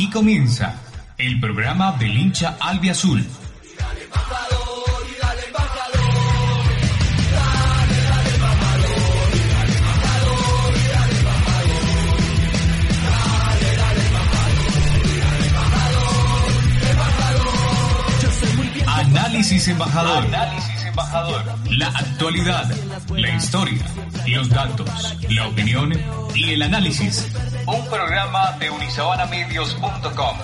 Aquí comienza el programa del hincha albiazul. Análisis embajador. Análisis embajador. La actualidad, la historia, los datos, la opinión y el análisis. Un programa de unisabanamedios.com.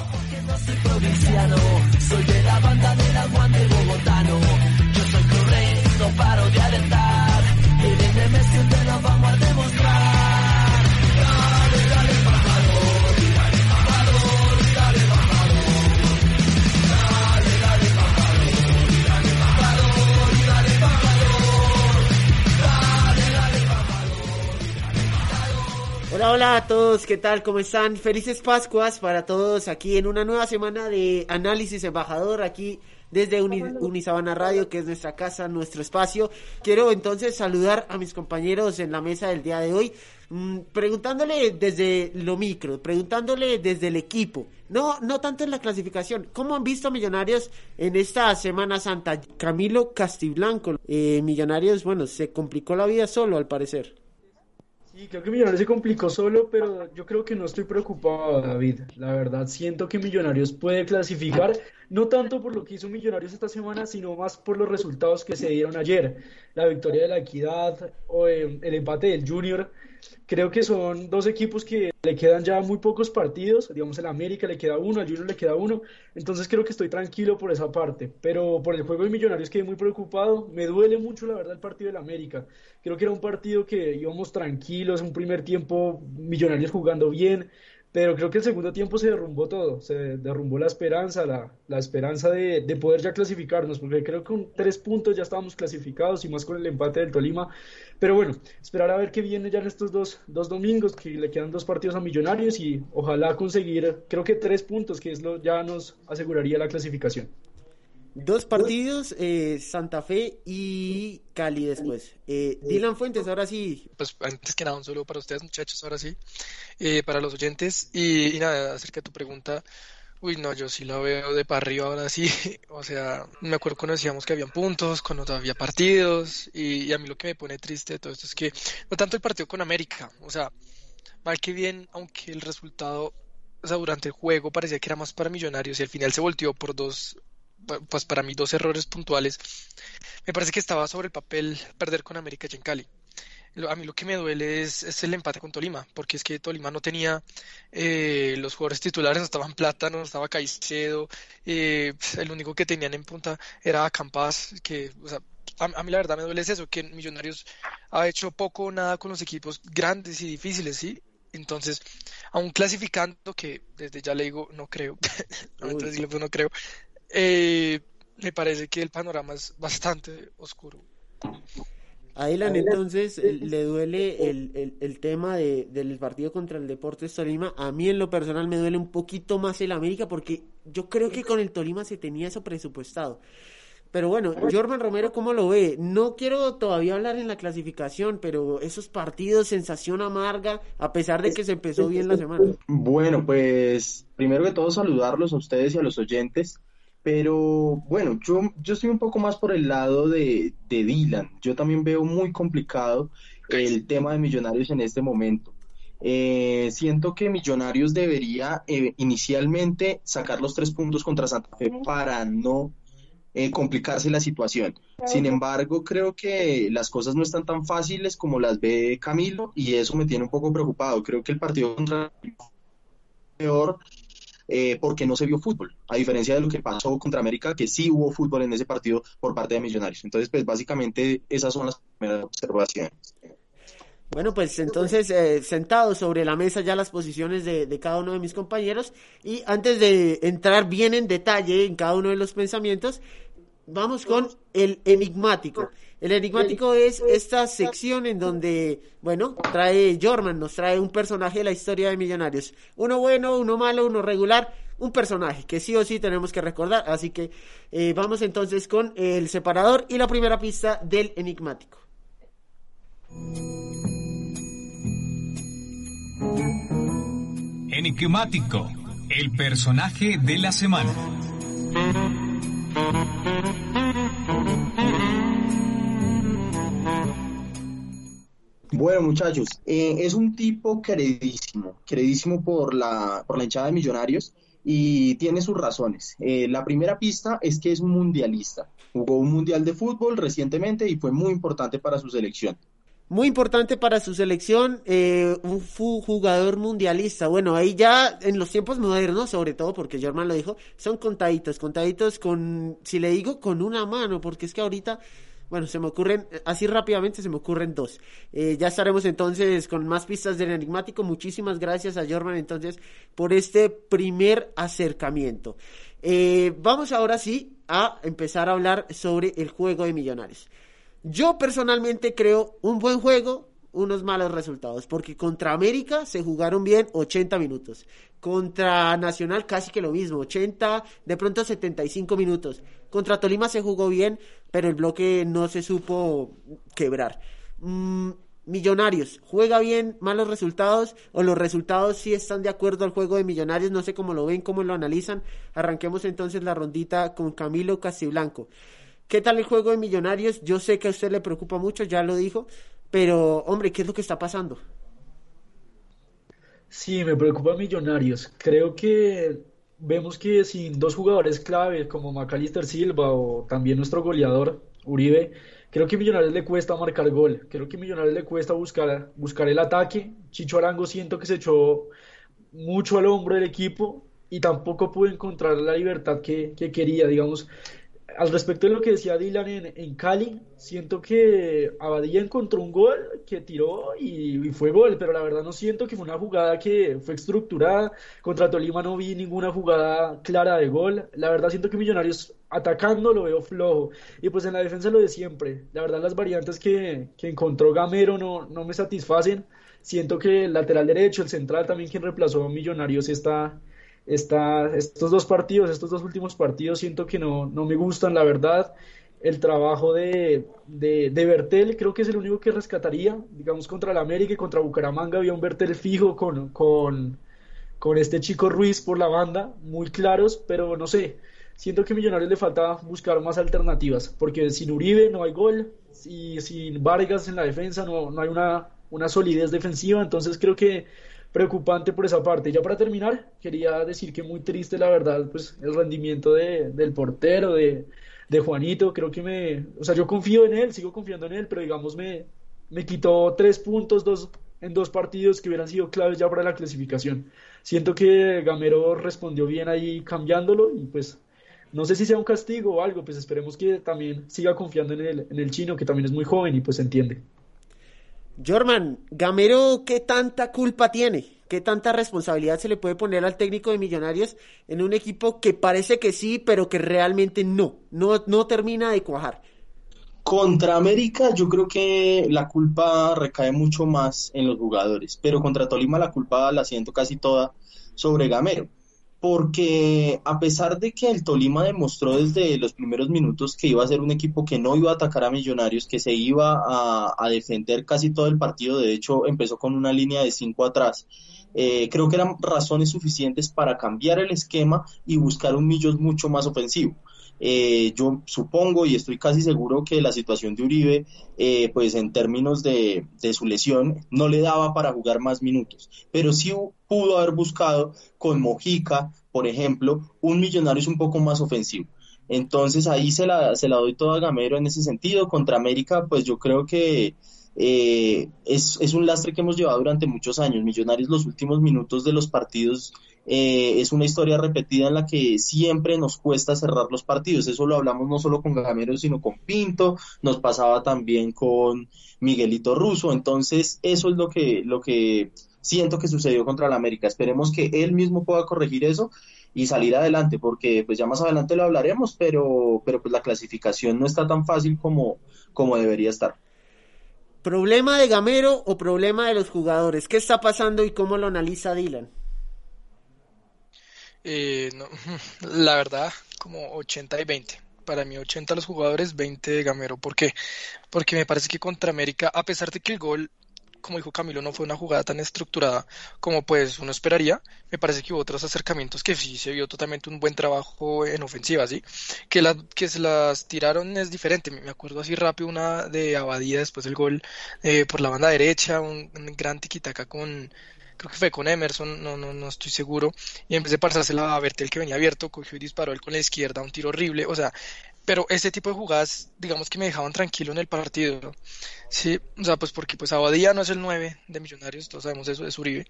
Soy de la banda del aguante bogotano. Yo soy correcto, no paro de alentar. El Messi te lo vamos a Hola, hola a todos, ¿qué tal? ¿Cómo están? Felices Pascuas para todos aquí en una nueva semana de análisis embajador aquí desde Uni, Unisabana Radio, que es nuestra casa, nuestro espacio. Quiero entonces saludar a mis compañeros en la mesa del día de hoy, mmm, preguntándole desde lo micro, preguntándole desde el equipo, no, no tanto en la clasificación. ¿Cómo han visto Millonarios en esta Semana Santa? Camilo Castiblanco, eh, Millonarios, bueno, se complicó la vida solo al parecer. Sí, creo que Millonarios se complicó solo, pero yo creo que no estoy preocupado, David. La verdad, siento que Millonarios puede clasificar, no tanto por lo que hizo Millonarios esta semana, sino más por los resultados que se dieron ayer. La victoria de la Equidad o eh, el empate del Junior. Creo que son dos equipos que le quedan ya muy pocos partidos. Digamos, el América le queda uno, al Junior le queda uno. Entonces creo que estoy tranquilo por esa parte. Pero por el juego de Millonarios quedé muy preocupado. Me duele mucho, la verdad, el partido del América. Creo que era un partido que íbamos tranquilos, un primer tiempo Millonarios jugando bien. Pero creo que el segundo tiempo se derrumbó todo, se derrumbó la esperanza, la, la esperanza de, de, poder ya clasificarnos, porque creo que con tres puntos ya estábamos clasificados y más con el empate del Tolima. Pero bueno, esperar a ver qué viene ya en estos dos, dos domingos, que le quedan dos partidos a Millonarios y ojalá conseguir, creo que tres puntos, que es lo ya nos aseguraría la clasificación. Dos partidos, eh, Santa Fe y Cali después. Eh, Dylan Fuentes, ahora sí. Pues antes que nada, un saludo para ustedes muchachos, ahora sí, eh, para los oyentes. Y, y, nada, acerca de tu pregunta, uy, no, yo sí la veo de para arriba ahora sí. O sea, me acuerdo cuando decíamos que habían puntos, cuando había partidos. Y, y a mí lo que me pone triste de todo esto es que, no tanto el partido con América, o sea, mal que bien, aunque el resultado, o sea, durante el juego parecía que era más para Millonarios y al final se volteó por dos pues para mí dos errores puntuales. Me parece que estaba sobre el papel perder con América y en Cali. A mí lo que me duele es, es, el empate con Tolima, porque es que Tolima no tenía eh, los jugadores titulares, no estaban Plátano, no estaba Caicedo, eh, el único que tenían en punta era Campas, que, o sea, a, a, mí la verdad me duele es eso, que Millonarios ha hecho poco o nada con los equipos grandes y difíciles, ¿sí? Entonces, aún clasificando, que desde ya le digo, no creo, no, entonces, no creo, eh, me parece que el panorama es bastante oscuro. A Dylan, entonces, le duele el, el, el tema de, del partido contra el Deportes Tolima. A mí, en lo personal, me duele un poquito más el América porque yo creo que con el Tolima se tenía eso presupuestado. Pero bueno, Jorman Romero, ¿cómo lo ve? No quiero todavía hablar en la clasificación, pero esos partidos, sensación amarga, a pesar de que se empezó bien la semana. Bueno, pues primero que todo saludarlos a ustedes y a los oyentes. Pero bueno, yo, yo estoy un poco más por el lado de, de Dylan. Yo también veo muy complicado el tema de Millonarios en este momento. Eh, siento que Millonarios debería eh, inicialmente sacar los tres puntos contra Santa Fe para no eh, complicarse la situación. Sin embargo, creo que las cosas no están tan fáciles como las ve Camilo y eso me tiene un poco preocupado. Creo que el partido contra peor eh, porque no se vio fútbol, a diferencia de lo que pasó contra América, que sí hubo fútbol en ese partido por parte de Millonarios. Entonces, pues básicamente esas son las primeras observaciones. Bueno, pues entonces eh, sentados sobre la mesa ya las posiciones de, de, cada uno de mis compañeros y antes de entrar bien en detalle en cada uno de los pensamientos, vamos con el enigmático. El enigmático es esta sección en donde, bueno, trae Jorman, nos trae un personaje de la historia de Millonarios. Uno bueno, uno malo, uno regular, un personaje que sí o sí tenemos que recordar. Así que eh, vamos entonces con el separador y la primera pista del enigmático. Enigmático, El personaje de la semana. Bueno, muchachos, eh, es un tipo queridísimo, queridísimo por la, por la hinchada de Millonarios y tiene sus razones. Eh, la primera pista es que es un mundialista. Jugó un mundial de fútbol recientemente y fue muy importante para su selección. Muy importante para su selección, eh, un jugador mundialista. Bueno, ahí ya en los tiempos modernos, sobre todo porque Germán lo dijo, son contaditos, contaditos con, si le digo, con una mano, porque es que ahorita bueno, se me ocurren, así rápidamente se me ocurren dos. Eh, ya estaremos entonces con más pistas del enigmático. Muchísimas gracias a Jorman entonces por este primer acercamiento. Eh, vamos ahora sí a empezar a hablar sobre el juego de millonarios. Yo personalmente creo un buen juego, unos malos resultados, porque contra América se jugaron bien 80 minutos, contra Nacional casi que lo mismo, 80, de pronto 75 minutos, contra Tolima se jugó bien, pero el bloque no se supo quebrar. Mm, millonarios, juega bien, malos resultados, o los resultados sí están de acuerdo al juego de Millonarios, no sé cómo lo ven, cómo lo analizan. Arranquemos entonces la rondita con Camilo Castiblanco. ¿Qué tal el juego de Millonarios? Yo sé que a usted le preocupa mucho, ya lo dijo, pero, hombre, ¿qué es lo que está pasando? Sí, me preocupa Millonarios. Creo que vemos que sin dos jugadores clave como Macalister Silva o también nuestro goleador Uribe, creo que Millonarios le cuesta marcar gol. Creo que Millonarios le cuesta buscar, buscar el ataque. Chicho Arango siento que se echó mucho al hombro del equipo y tampoco pudo encontrar la libertad que, que quería. Digamos, al respecto de lo que decía Dylan en, Cali, siento que Abadía encontró un gol que tiró y, fue gol, pero la verdad no siento que fue una jugada que fue estructurada. Contra Tolima no vi ninguna jugada clara de gol. La verdad siento que Millonarios atacando lo veo flojo. Y pues en la defensa lo de siempre. La verdad las variantes que, que encontró Gamero no, no me satisfacen. Siento que el lateral derecho, el central también quien reemplazó a Millonarios está estos dos partidos, estos dos últimos partidos, siento que no, no me gustan, la verdad. El trabajo de, de, Bertel creo que es el único que rescataría, digamos, contra el América y contra Bucaramanga había un Bertel fijo con, con, con este chico Ruiz por la banda, muy claros, pero no sé, siento que a Millonarios le falta buscar más alternativas, porque sin Uribe no hay gol, y sin Vargas en la defensa no, no hay una, una solidez defensiva, entonces creo que preocupante por esa parte. Ya para terminar, quería decir que muy triste, la verdad, pues el rendimiento de, del portero, de, de, Juanito. Creo que me. O sea, yo confío en él, sigo confiando en él, pero digamos, me, me quitó tres puntos dos, en dos partidos que hubieran sido claves ya para la clasificación. Siento que Gamero respondió bien ahí cambiándolo y pues. No sé si sea un castigo o algo, pues esperemos que también siga confiando en el, en el chino, que también es muy joven y pues entiende. Jorman, Gamero, ¿qué tanta culpa tiene? ¿Qué tanta responsabilidad se le puede poner al técnico de Millonarios en un equipo que parece que sí, pero que realmente no, no, no termina de cuajar? Contra América yo creo que la culpa recae mucho más en los jugadores, pero contra Tolima la culpa la siento casi toda sobre Gamero porque a pesar de que el Tolima demostró desde los primeros minutos que iba a ser un equipo que no iba a atacar a Millonarios, que se iba a, defender casi todo el partido, de hecho empezó con una línea de cinco atrás, eh, creo que eran razones suficientes para cambiar el esquema y buscar un Millos mucho más ofensivo. Eh, yo supongo y estoy casi seguro que la situación de Uribe, eh, pues en términos de, de, su lesión, no le daba para jugar más minutos, pero sí pudo haber buscado con Mojica, por ejemplo, un millonario es un poco más ofensivo. Entonces ahí se la, se la doy toda a Gamero en ese sentido. Contra América, pues yo creo que eh, es, es, un lastre que hemos llevado durante muchos años. Millonarios los últimos minutos de los partidos eh, es una historia repetida en la que siempre nos cuesta cerrar los partidos. Eso lo hablamos no solo con Gamero, sino con Pinto, nos pasaba también con Miguelito Russo. Entonces, eso es lo que, lo que siento que sucedió contra la América. Esperemos que él mismo pueda corregir eso y salir adelante, porque pues ya más adelante lo hablaremos, pero, pero pues la clasificación no está tan fácil como, como debería estar. ¿Problema de Gamero o problema de los jugadores? ¿Qué está pasando y cómo lo analiza Dylan? Eh, la verdad, como 80 y 20. Para mí 80 los jugadores, 20 de Gamero. ¿Por qué? Porque me parece que contra América, a pesar de que el gol como dijo Camilo, no fue una jugada tan estructurada como pues uno esperaría. Me parece que hubo otros acercamientos que sí se vio totalmente un buen trabajo en ofensiva, ¿sí? Que, la, que se las tiraron es diferente. Me acuerdo así rápido una de Abadía después del gol eh, por la banda derecha, un, gran tiquitaca con, creo que fue con Emerson, no, no, no estoy seguro, y en de pasársela a Bertel que venía abierto, cogió y disparó él con la izquierda, un tiro horrible, o sea, pero ese tipo de jugadas, digamos que me dejaban tranquilo en el partido, sí, o sea, pues porque pues Abadía no es el 9 de Millonarios, todos sabemos eso, es Uribe,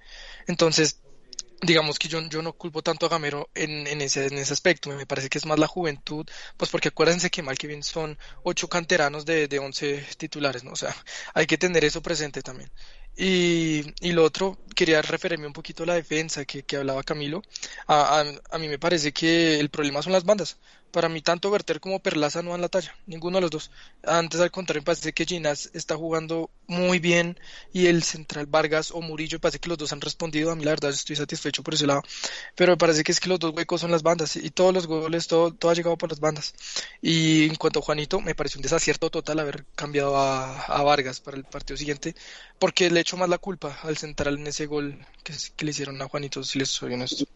entonces digamos que yo, yo no culpo tanto a Gamero en, en, ese, en ese aspecto, me parece que es más la juventud, pues porque acuérdense que mal que bien son ocho canteranos de, de once titulares, ¿no? O sea, hay que tener eso presente también. Y, y lo otro, quería referirme un poquito a la defensa que, que hablaba Camilo. A, a, a, mí me parece que el problema son las bandas. Para mí, tanto Berter como Perlaza no dan la talla, ninguno de los dos. Antes, al contrario, me parece que Ginás está jugando muy bien y el central Vargas o Murillo, me parece que los dos han respondido. A mí, la verdad, estoy satisfecho por ese lado. Pero me parece que es que los dos huecos son las bandas y todos los goles, todo, ha llegado por las bandas. Y en cuanto a Juanito, me parece un desacierto total haber cambiado a, a Vargas para el partido siguiente, porque le echo más la culpa al central en ese gol que, que le hicieron a Juanito, si les soy honesto.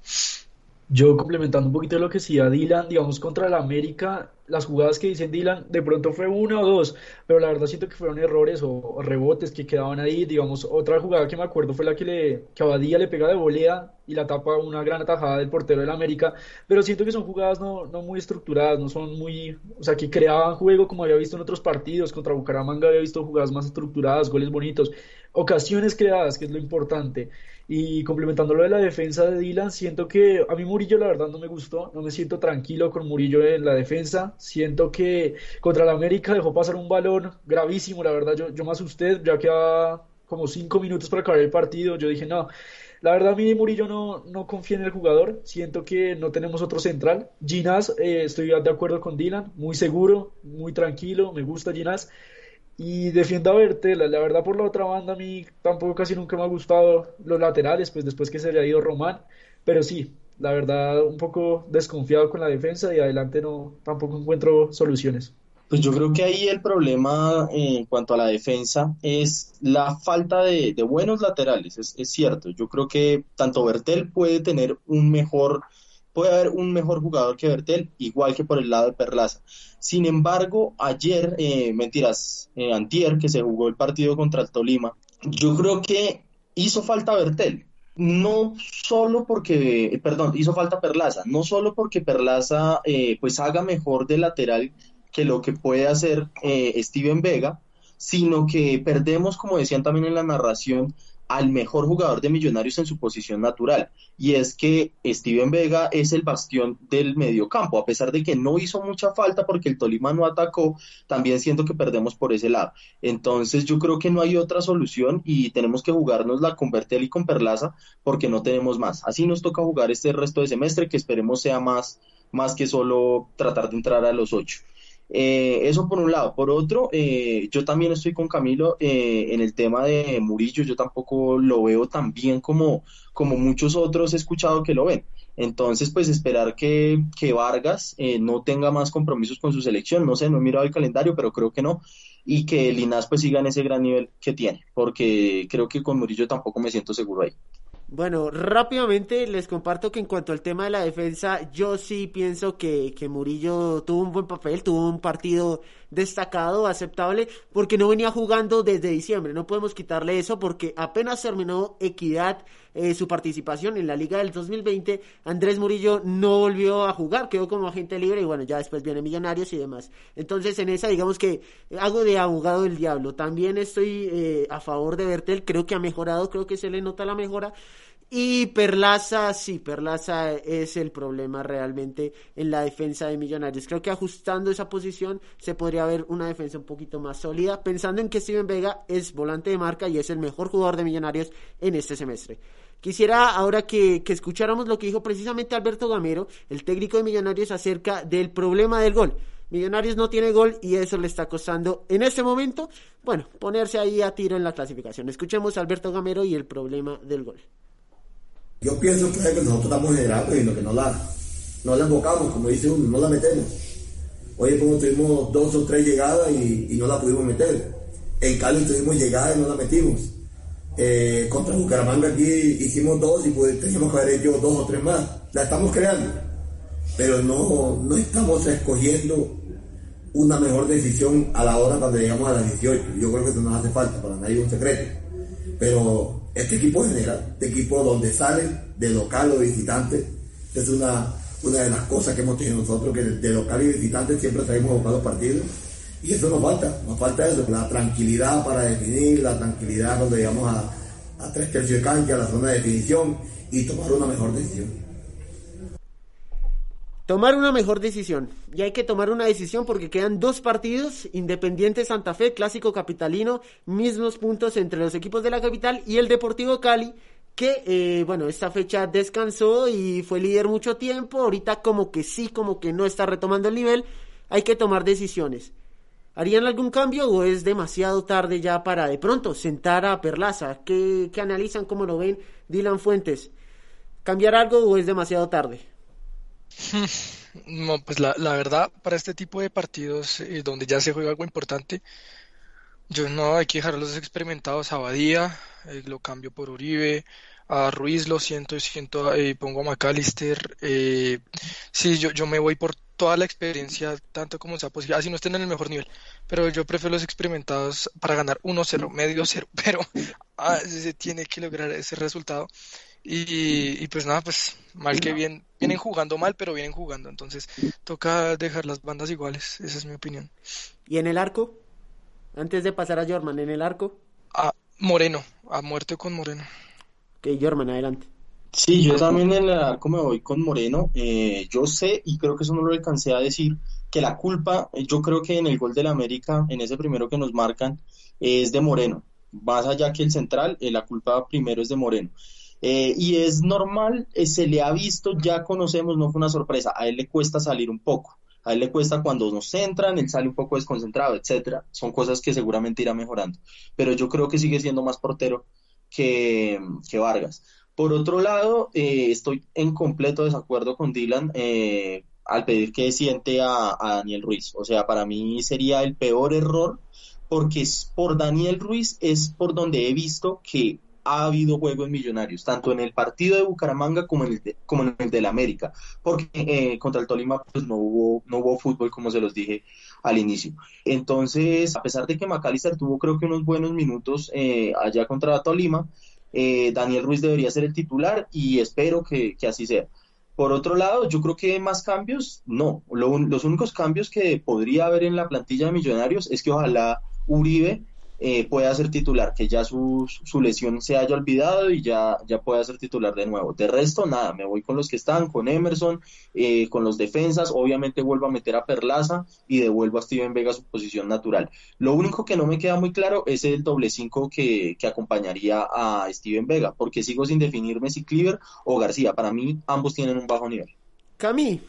Yo complementando un poquito lo que decía Dylan, digamos contra el América, las jugadas que dicen Dylan, de pronto fue una o dos, pero la verdad siento que fueron errores o, rebotes que quedaban ahí, digamos, otra jugada que me acuerdo fue la que le que le pega de volea y la tapa una gran atajada del portero del América, pero siento que son jugadas no, no muy estructuradas, no son muy, o sea, que creaban juego como había visto en otros partidos, contra Bucaramanga había visto jugadas más estructuradas, goles bonitos, ocasiones creadas, que es lo importante. Y complementando lo de la defensa de Dylan, siento que a mí Murillo la verdad no me gustó, no me siento tranquilo con Murillo en la defensa, siento que contra la América dejó pasar un balón gravísimo, la verdad yo, yo me asusté, ya quedaba como cinco minutos para acabar el partido, yo dije no, la verdad a mí Murillo no, no confía en el jugador, siento que no tenemos otro central, Ginás, eh, estoy de acuerdo con Dylan, muy seguro, muy tranquilo, me gusta Ginás, y defiendo a Bertela. La verdad, por la otra banda, a mí tampoco casi nunca me ha gustado los laterales, pues después que se le ha ido Román. Pero sí, la verdad, un poco desconfiado con la defensa y adelante no tampoco encuentro soluciones. Pues yo creo que ahí el problema en cuanto a la defensa es la falta de, buenos laterales, es, es, cierto. Yo creo que tanto Bertel puede tener un mejor puede haber un mejor jugador que Bertel, igual que por el lado de Perlaza. Sin embargo, ayer, eh, mentiras, eh, antier, que se jugó el partido contra el Tolima, yo creo que hizo falta Bertel. No solo porque, perdón, hizo falta Perlaza, no solo porque Perlaza eh, pues haga mejor de lateral que lo que puede hacer eh, Steven Vega, sino que perdemos, como decían también en la narración, al mejor jugador de Millonarios en su posición natural. Y es que Steven Vega es el bastión del mediocampo, a pesar de que no hizo mucha falta porque el Tolima no atacó, también siento que perdemos por ese lado. Entonces yo creo que no hay otra solución y tenemos que jugárnosla con Bertel y con Perlaza porque no tenemos más. Así nos toca jugar este resto de semestre que esperemos sea más, más que solo tratar de entrar a los ocho. Eh, eso por un lado. Por otro, eh, yo también estoy con Camilo eh, en el tema de Murillo. Yo tampoco lo veo tan bien como, como muchos otros he escuchado que lo ven. Entonces, pues esperar que, que Vargas eh, no tenga más compromisos con su selección. No sé, no he mirado el calendario, pero creo que no. Y que Linas pues siga en ese gran nivel que tiene, porque creo que con Murillo tampoco me siento seguro ahí. Bueno, rápidamente les comparto que en cuanto al tema de la defensa, yo sí pienso que, que Murillo tuvo un buen papel, tuvo un partido destacado, aceptable, porque no venía jugando desde diciembre. No podemos quitarle eso porque apenas terminó Equidad eh, su participación en la Liga del 2020, Andrés Murillo no volvió a jugar, quedó como agente libre y bueno, ya después viene Millonarios y demás. Entonces en esa digamos que hago de abogado del diablo. También estoy eh, a favor de Bertel, creo que ha mejorado, creo que se le nota la mejora. Y Perlaza, sí, Perlaza es el problema realmente en la defensa de Millonarios. Creo que ajustando esa posición se podría ver una defensa un poquito más sólida, pensando en que Steven Vega es volante de marca y es el mejor jugador de Millonarios en este semestre. Quisiera ahora que, escucháramos lo que dijo precisamente Alberto Gamero, el técnico de Millonarios, acerca del problema del gol. Millonarios no tiene gol y eso le está costando en este momento, bueno, ponerse ahí a tiro en la clasificación. Escuchemos a Alberto Gamero y el problema del gol. Yo pienso que es nosotros estamos generando y lo que no la, no la invocamos, como dice uno, no la metemos. Oye, como tuvimos dos o tres llegadas y, no la pudimos meter. En Cali tuvimos llegadas y no la metimos. Eh, contra Bucaramanga aquí hicimos dos y pues teníamos que haber hecho dos o tres más. La estamos creando, pero no, no estamos escogiendo una mejor decisión a la hora cuando llegamos a las 18. Yo creo que eso nos hace falta, para nadie un secreto. Pero este equipo general, este equipo donde salen de local o visitante, es una, una de las cosas que hemos tenido nosotros, que de local y visitante siempre buscar los partidos. Y eso nos falta, nos falta eso, la tranquilidad para definir, la tranquilidad cuando llegamos a, a tres tercios de cancha, a la zona de definición y tomar una mejor decisión. Tomar una mejor decisión. Y hay que tomar una decisión porque quedan dos partidos, Independiente Santa Fe, Clásico Capitalino, mismos puntos entre los equipos de la capital y el Deportivo Cali, que, eh, bueno, esta fecha descansó y fue líder mucho tiempo, ahorita como que sí, como que no está retomando el nivel, hay que tomar decisiones. ¿Harían algún cambio o es demasiado tarde ya para de pronto sentar a Perlaza? ¿Qué, qué analizan, cómo lo ven Dylan Fuentes? ¿Cambiar algo o es demasiado tarde? No, pues la, verdad, para este tipo de partidos eh, donde ya se juega algo importante, yo no hay que dejar a los experimentados a Badía, eh, lo cambio por Uribe, a Ruiz lo siento, siento eh, pongo a McAllister. Eh, sí, yo, yo me voy por toda la experiencia, tanto como sea posible, así no estén en el mejor nivel, pero yo prefiero los experimentados para ganar 1-0, medio 0, pero ah, se tiene que lograr ese resultado. Y, y, pues nada, pues mal que bien, vienen jugando mal, pero vienen jugando, entonces toca dejar las bandas iguales, esa es mi opinión. ¿Y en el arco? Antes de pasar a Jorman, ¿en el arco? A Moreno, a muerte con Moreno. Ok, Jorman, adelante. Sí, yo también en el arco me voy con Moreno. Eh, yo sé, y creo que eso no lo alcancé a decir, que la culpa, yo creo que en el gol del América, en ese primero que nos marcan, es de Moreno. Más allá que el central, eh, la culpa primero es de Moreno. Eh, y es normal, eh, se le ha visto, ya conocemos, no fue una sorpresa, a él le cuesta salir un poco, a él le cuesta cuando nos centran, él sale un poco desconcentrado, etcétera, son cosas que seguramente irá mejorando, pero yo creo que sigue siendo más portero que, que Vargas. Por otro lado, eh, estoy en completo desacuerdo con Dylan al pedir que siente a, a Daniel Ruiz, o sea, para mí sería el peor error porque es por Daniel Ruiz es por donde he visto que ha habido juegos millonarios, tanto en el partido de Bucaramanga como en el de, como en el del América, porque eh, contra el Tolima pues no hubo, no hubo fútbol como se los dije al inicio. Entonces, a pesar de que McAllister tuvo creo que unos buenos minutos eh, allá contra Tolima, eh, Daniel Ruiz debería ser el titular y espero que, que así sea. Por otro lado, yo creo que más cambios, no. Lo, los únicos cambios que podría haber en la plantilla de Millonarios es que ojalá Uribe eh, pueda ser titular, que ya su, su, lesión se haya olvidado y ya, ya pueda ser titular de nuevo. De resto, nada, me voy con los que están, con Emerson, eh, con los defensas, obviamente vuelvo a meter a Perlaza y devuelvo a Steven Vega a su posición natural. Lo único que no me queda muy claro es el doble 5 que, que acompañaría a Steven Vega, porque sigo sin definirme si Cleaver o García. Para mí, ambos tienen un bajo nivel. Cami,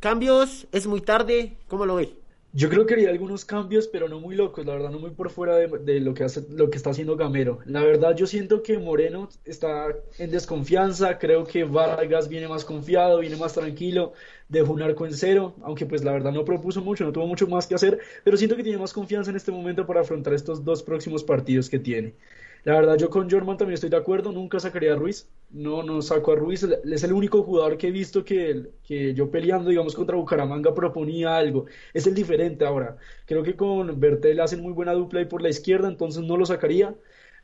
cambios, es muy tarde, ¿cómo lo ve? Yo creo que haría algunos cambios, pero no muy locos, la verdad, no muy por fuera de, lo, que hace, lo que está haciendo Gamero. La verdad, yo siento que Moreno está en desconfianza, creo que Vargas viene más confiado, viene más tranquilo, dejó un arco en cero, aunque pues la verdad no propuso mucho, no tuvo mucho más que hacer, pero siento que tiene más confianza en este momento para afrontar estos dos próximos partidos que tiene. La verdad, yo con Jorman también estoy de acuerdo, nunca sacaría a Ruiz, no, no saco a Ruiz, es el único jugador que he visto que, que yo peleando, digamos, contra Bucaramanga proponía algo, es el diferente ahora, creo que con Bertel hacen muy buena dupla ahí por la izquierda, entonces no lo sacaría.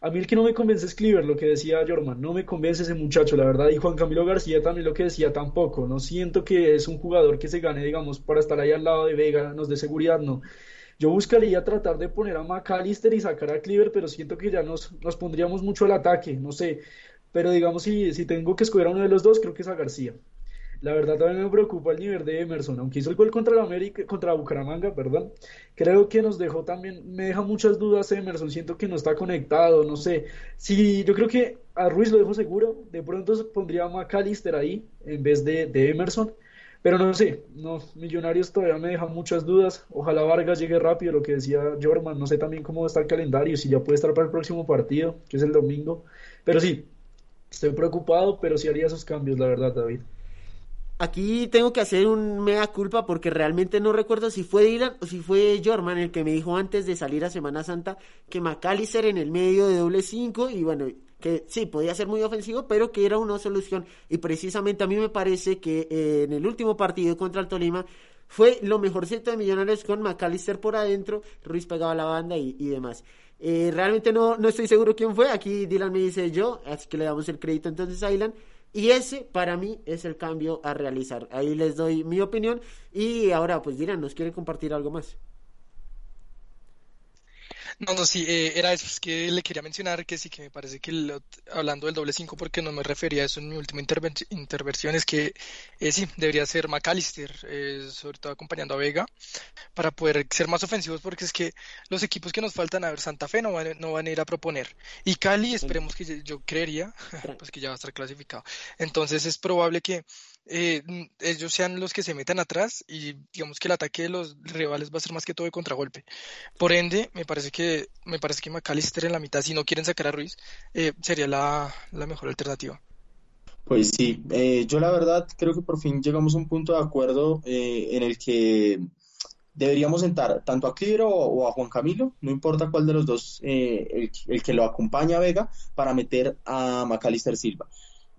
A mí el que no me convence es Cleaver, lo que decía Jorman, no me convence ese muchacho, la verdad, y Juan Camilo García también lo que decía tampoco, no siento que es un jugador que se gane, digamos, para estar ahí al lado de Vega, nos dé seguridad, no. Yo buscaría tratar de poner a McAllister y sacar a Cleaver, pero siento que ya nos, nos pondríamos mucho al ataque, no sé. Pero digamos, si, si tengo que escoger a uno de los dos, creo que es a García. La verdad también me preocupa el nivel de Emerson, aunque hizo el gol contra América, contra Bucaramanga, perdón. Creo que nos dejó también, me deja muchas dudas Emerson, siento que no está conectado, no sé. Sí, yo creo que a Ruiz lo dejo seguro, de pronto pondría a McAllister ahí en vez de, de Emerson. Pero no sé, no, Millonarios todavía me dejan muchas dudas. Ojalá Vargas llegue rápido, lo que decía Jorman. No sé también cómo está el calendario, si ya puede estar para el próximo partido, que es el domingo. Pero sí, estoy preocupado, pero sí haría esos cambios, la verdad, David. Aquí tengo que hacer un mea culpa porque realmente no recuerdo si fue Dylan o si fue Jorman el que me dijo antes de salir a Semana Santa que McAllister en el medio de doble 5 y bueno, que sí, podía ser muy ofensivo, pero que era una solución. Y precisamente a mí me parece que eh, en el último partido contra el Tolima fue lo mejorcito de Millonarios con McAllister por adentro, Ruiz pegaba la banda y, demás. Eh, realmente no, no estoy seguro quién fue, aquí Dylan me dice yo, así que le damos el crédito entonces a Dylan. Y ese para mí es el cambio a realizar. Ahí les doy mi opinión. Y ahora, pues dirán, ¿nos quieren compartir algo más? No, no, sí, eh, era eso, es que le quería mencionar que sí, que me parece que hablando del doble 5, porque no me refería a eso en mi última intervención, es que eh, sí, debería ser McAllister, eh, sobre todo acompañando a Vega, para poder ser más ofensivos, porque es que los equipos que nos faltan, a ver, Santa Fe no van, no van a ir a proponer, y Cali, esperemos que yo creería, pues que ya va a estar clasificado. Entonces es probable que eh, ellos sean los que se metan atrás y digamos que el ataque de los rivales va a ser más que todo de contragolpe. Por ende, me parece que me parece que McAllister en la mitad, si no quieren sacar a Ruiz, eh, sería la, mejor alternativa. Pues sí, eh, yo la verdad creo que por fin llegamos a un punto de acuerdo en el que deberíamos sentar tanto a Cliro o, a Juan Camilo, no importa cuál de los dos, el, el, que lo acompaña a Vega, para meter a Macalister Silva.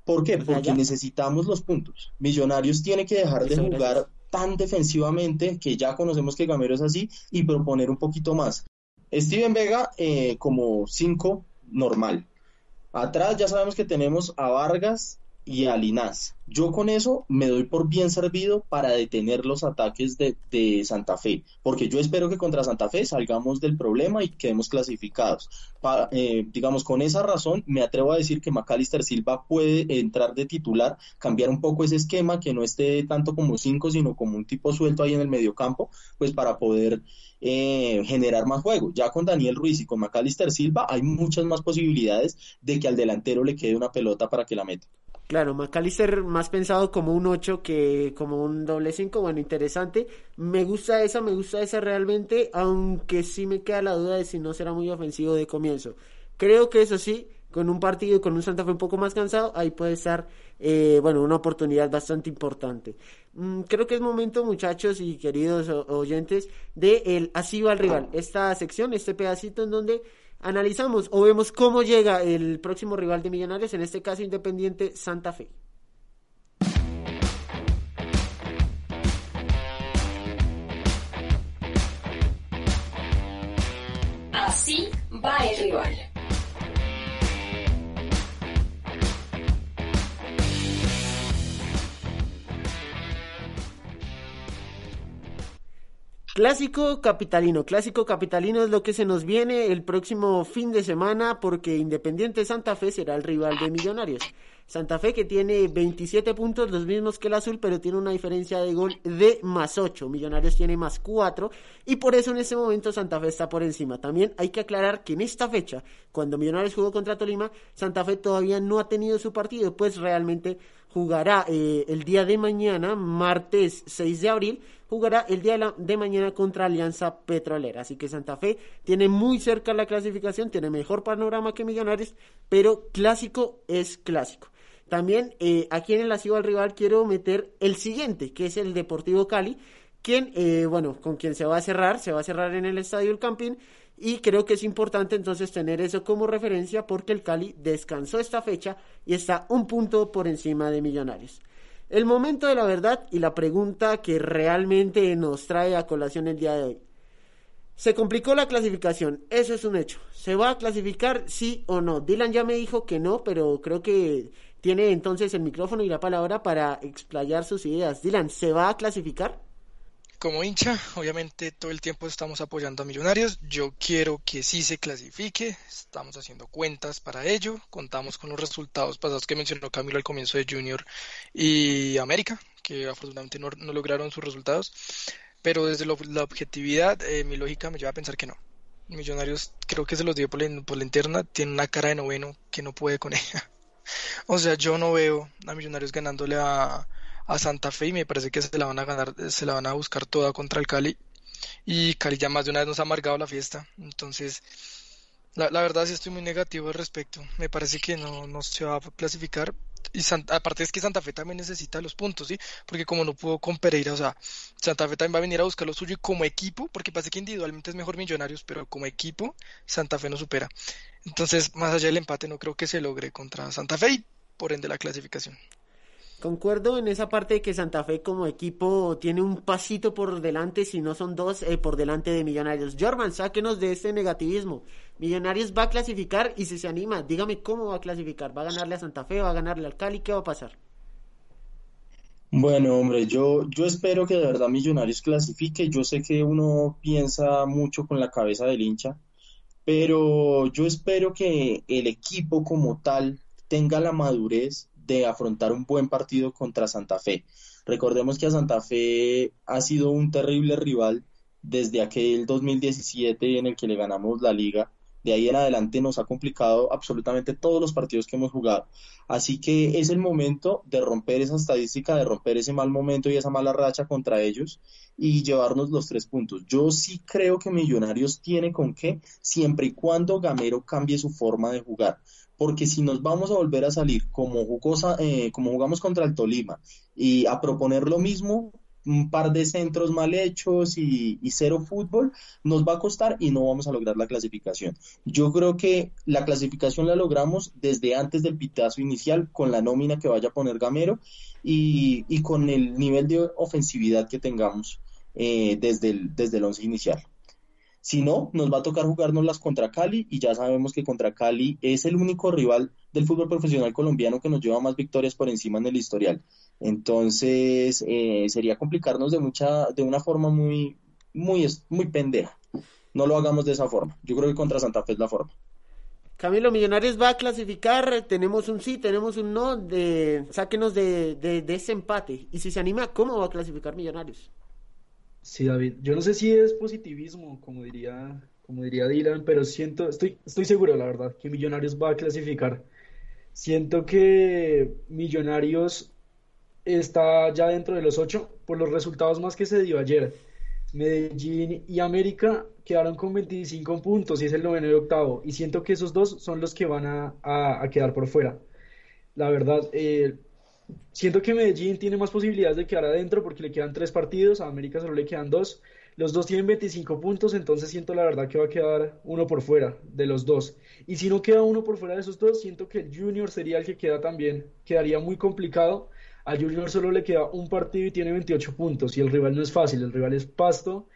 ¿Por qué? Porque necesitamos los puntos. Millonarios tiene que dejar de jugar tan defensivamente, que ya conocemos que Gamero es así, y proponer un poquito más. Steven Vega eh, como 5 normal. Atrás ya sabemos que tenemos a Vargas y a Linás. Yo con eso me doy por bien servido para detener los ataques de, Santa Fe, porque yo espero que contra Santa Fe salgamos del problema y quedemos clasificados. Eh, digamos, con esa razón me atrevo a decir que Macalister Silva puede entrar de titular, cambiar un poco ese esquema, que no esté tanto como cinco, sino como un tipo suelto ahí en el mediocampo, pues para poder eh, generar más juego. Ya con Daniel Ruiz y con Macalister Silva hay muchas más posibilidades de que al delantero le quede una pelota para que la meta. Claro, McAllister más pensado como un 8 que como un doble 5, bueno, interesante. Me gusta esa, me gusta esa realmente, aunque sí me queda la duda de si no será muy ofensivo de comienzo. Creo que eso sí, con un partido con un Santa Fe un poco más cansado, ahí puede estar, eh, bueno, una oportunidad bastante importante. Mm, creo que es momento, muchachos y queridos oyentes, de el así va el rival. Esta sección, este pedacito en donde analizamos o vemos cómo llega el próximo rival de Millonarios, en este caso Independiente Santa Fe. Así va el rival. Clásico capitalino, clásico capitalino es lo que se nos viene el próximo fin de semana porque Independiente Santa Fe será el rival de Millonarios. Santa Fe que tiene 27 puntos, los mismos que el azul, pero tiene una diferencia de gol de más 8. Millonarios tiene más 4 y por eso en este momento Santa Fe está por encima. También hay que aclarar que en esta fecha, cuando Millonarios jugó contra Tolima, Santa Fe todavía no ha tenido su partido, pues realmente jugará eh, el día de mañana, martes 6 de abril, jugará el día de mañana contra Alianza Petrolera. Así que Santa Fe tiene muy cerca la clasificación, tiene mejor panorama que Millonarios, pero clásico es clásico. También eh, aquí en el asivo al rival quiero meter el siguiente, que es el Deportivo Cali, quien, eh, bueno, con quien se va a cerrar, se va a cerrar en el Estadio El Campín. Y creo que es importante entonces tener eso como referencia porque el Cali descansó esta fecha y está un punto por encima de Millonarios. El momento de la verdad y la pregunta que realmente nos trae a colación el día de hoy. Se complicó la clasificación, eso es un hecho. ¿Se va a clasificar sí o no? Dylan ya me dijo que no, pero creo que tiene entonces el micrófono y la palabra para explayar sus ideas. Dylan, ¿se va a clasificar? Como hincha, obviamente todo el tiempo estamos apoyando a Millonarios. Yo quiero que sí se clasifique. Estamos haciendo cuentas para ello. Contamos con los resultados pasados que mencionó Camilo al comienzo de Junior y América, que afortunadamente no, lograron sus resultados. Pero desde la objetividad, eh, mi lógica me lleva a pensar que no. Millonarios, creo que se los dio por la, por la interna, tiene una cara de noveno que no puede con ella. o sea, yo no veo a Millonarios ganándole a a Santa Fe y me parece que se la van a ganar, se la van a buscar toda contra el Cali. Y Cali ya más de una vez nos ha amargado la fiesta. Entonces, la, verdad sí estoy muy negativo al respecto. Me parece que no, no se va a clasificar. y aparte es que Santa Fe también necesita los puntos, ¿sí? Porque como no pudo con Pereira, o sea, Santa Fe también va a venir a buscar lo suyo y como equipo, porque pasa que individualmente es mejor Millonarios, pero como equipo Santa Fe no supera. Entonces, más allá del empate, no creo que se logre contra Santa Fe y por ende la clasificación. Concuerdo en esa parte de que Santa Fe como equipo tiene un pasito por delante, si no son dos, eh, por delante de Millonarios. Jorman, sáquenos de este negativismo. Millonarios va a clasificar y si se anima, dígame cómo va a clasificar. ¿Va a ganarle a Santa Fe? ¿Va a ganarle al Cali? ¿Qué va a pasar? Bueno, hombre, yo, yo espero que de verdad Millonarios clasifique. Yo sé que uno piensa mucho con la cabeza del hincha, pero yo espero que el equipo como tal tenga la madurez de afrontar un buen partido contra Santa Fe. Recordemos que a Santa Fe ha sido un terrible rival desde aquel 2017 en el que le ganamos la liga. De ahí en adelante nos ha complicado absolutamente todos los partidos que hemos jugado. Así que es el momento de romper esa estadística, de romper ese mal momento y esa mala racha contra ellos y llevarnos los tres puntos. Yo sí creo que Millonarios tiene con qué, siempre y cuando Gamero cambie su forma de jugar porque si nos vamos a volver a salir como, eh, como jugamos contra el Tolima y a proponer lo mismo, un par de centros mal hechos y, cero fútbol, nos va a costar y no vamos a lograr la clasificación. Yo creo que la clasificación la logramos desde antes del pitazo inicial con la nómina que vaya a poner Gamero y, con el nivel de ofensividad que tengamos eh, desde, el, desde el once inicial. Si no, nos va a tocar jugárnoslas contra Cali y ya sabemos que contra Cali es el único rival del fútbol profesional colombiano que nos lleva más victorias por encima en el historial. Entonces, eh, sería complicarnos de mucha, de una forma muy, muy, muy pendeja. No lo hagamos de esa forma. Yo creo que contra Santa Fe es la forma. Camilo Millonarios va a clasificar, tenemos un sí, tenemos un no, de, sáquenos de, de ese empate. Y si se anima, ¿cómo va a clasificar Millonarios? Sí, David. Yo no sé si es positivismo, como diría, como diría Dylan, pero siento, estoy, estoy seguro, la verdad, que Millonarios va a clasificar. Siento que Millonarios está ya dentro de los ocho por los resultados más que se dio ayer. Medellín y América quedaron con 25 puntos y es el noveno y octavo. Y siento que esos dos son los que van a, a, quedar por fuera. La verdad, eh, Siento que Medellín tiene más posibilidades de quedar adentro porque le quedan tres partidos, a América solo le quedan dos. Los dos tienen 25 puntos, entonces siento la verdad que va a quedar uno por fuera de los dos. Y si no queda uno por fuera de esos dos, siento que el Junior sería el que queda también. Quedaría muy complicado. Al Junior solo le queda un partido y tiene 28 puntos. Y el rival no es fácil, el rival es Pasto.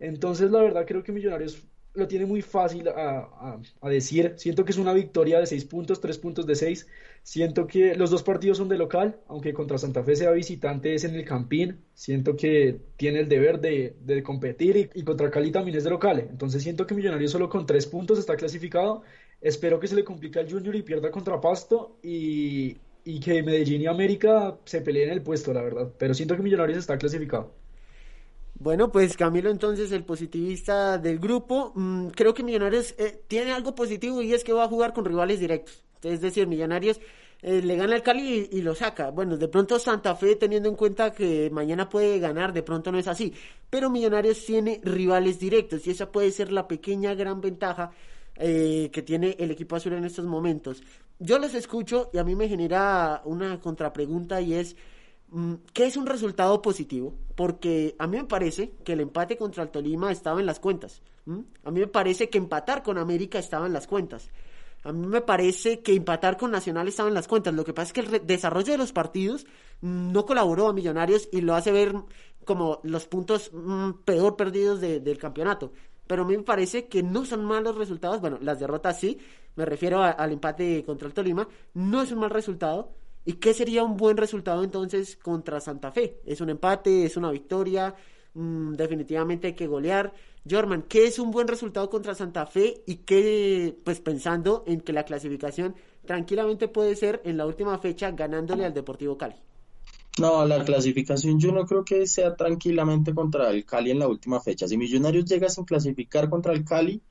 Entonces la verdad creo que Millonarios lo tiene muy fácil a, decir. Siento que es una victoria de 6 puntos, 3 puntos de 6. Siento que los dos partidos son de local, aunque contra Santa Fe sea visitante es en el Campín. Siento que tiene el deber de, competir y, contra Cali también es de local. Entonces siento que Millonarios solo con 3 puntos está clasificado. Espero que se le complique al Junior y pierda contra Pasto y, y que Medellín y América se peleen el puesto, la verdad. Pero siento que Millonarios está clasificado. Bueno, pues Camilo entonces el positivista del grupo, mm, creo que Millonarios eh, tiene algo positivo y es que va a jugar con rivales directos. Es decir, Millonarios eh, le gana al Cali y, lo saca. Bueno, de pronto Santa Fe, teniendo en cuenta que mañana puede ganar, de pronto no es así. Pero Millonarios tiene rivales directos y esa puede ser la pequeña gran ventaja eh, que tiene el equipo azul en estos momentos. Yo los escucho y a mí me genera una contrapregunta y es Mm, ¿Qué es un resultado positivo? Porque a mí me parece que el empate contra el Tolima estaba en las cuentas. A mí me parece que empatar con América estaba en las cuentas. A mí me parece que empatar con Nacional estaba en las cuentas. Lo que pasa es que el desarrollo de los partidos mm, no colaboró a Millonarios y lo hace ver como los puntos mm, peor perdidos del campeonato. Pero a mí me parece que no son malos resultados. Bueno, las derrotas sí, me refiero al empate contra el Tolima. No es un mal resultado ¿Y qué sería un buen resultado entonces contra Santa Fe? ¿Es un empate? ¿Es una victoria? Mm, definitivamente hay que golear. Jorman, ¿qué es un buen resultado contra Santa Fe? Y qué, pues pensando en que la clasificación tranquilamente puede ser en la última fecha ganándole al Deportivo Cali. No, la clasificación yo no creo que sea tranquilamente contra el Cali en la última fecha. Si Millonarios llega sin clasificar contra el Cali,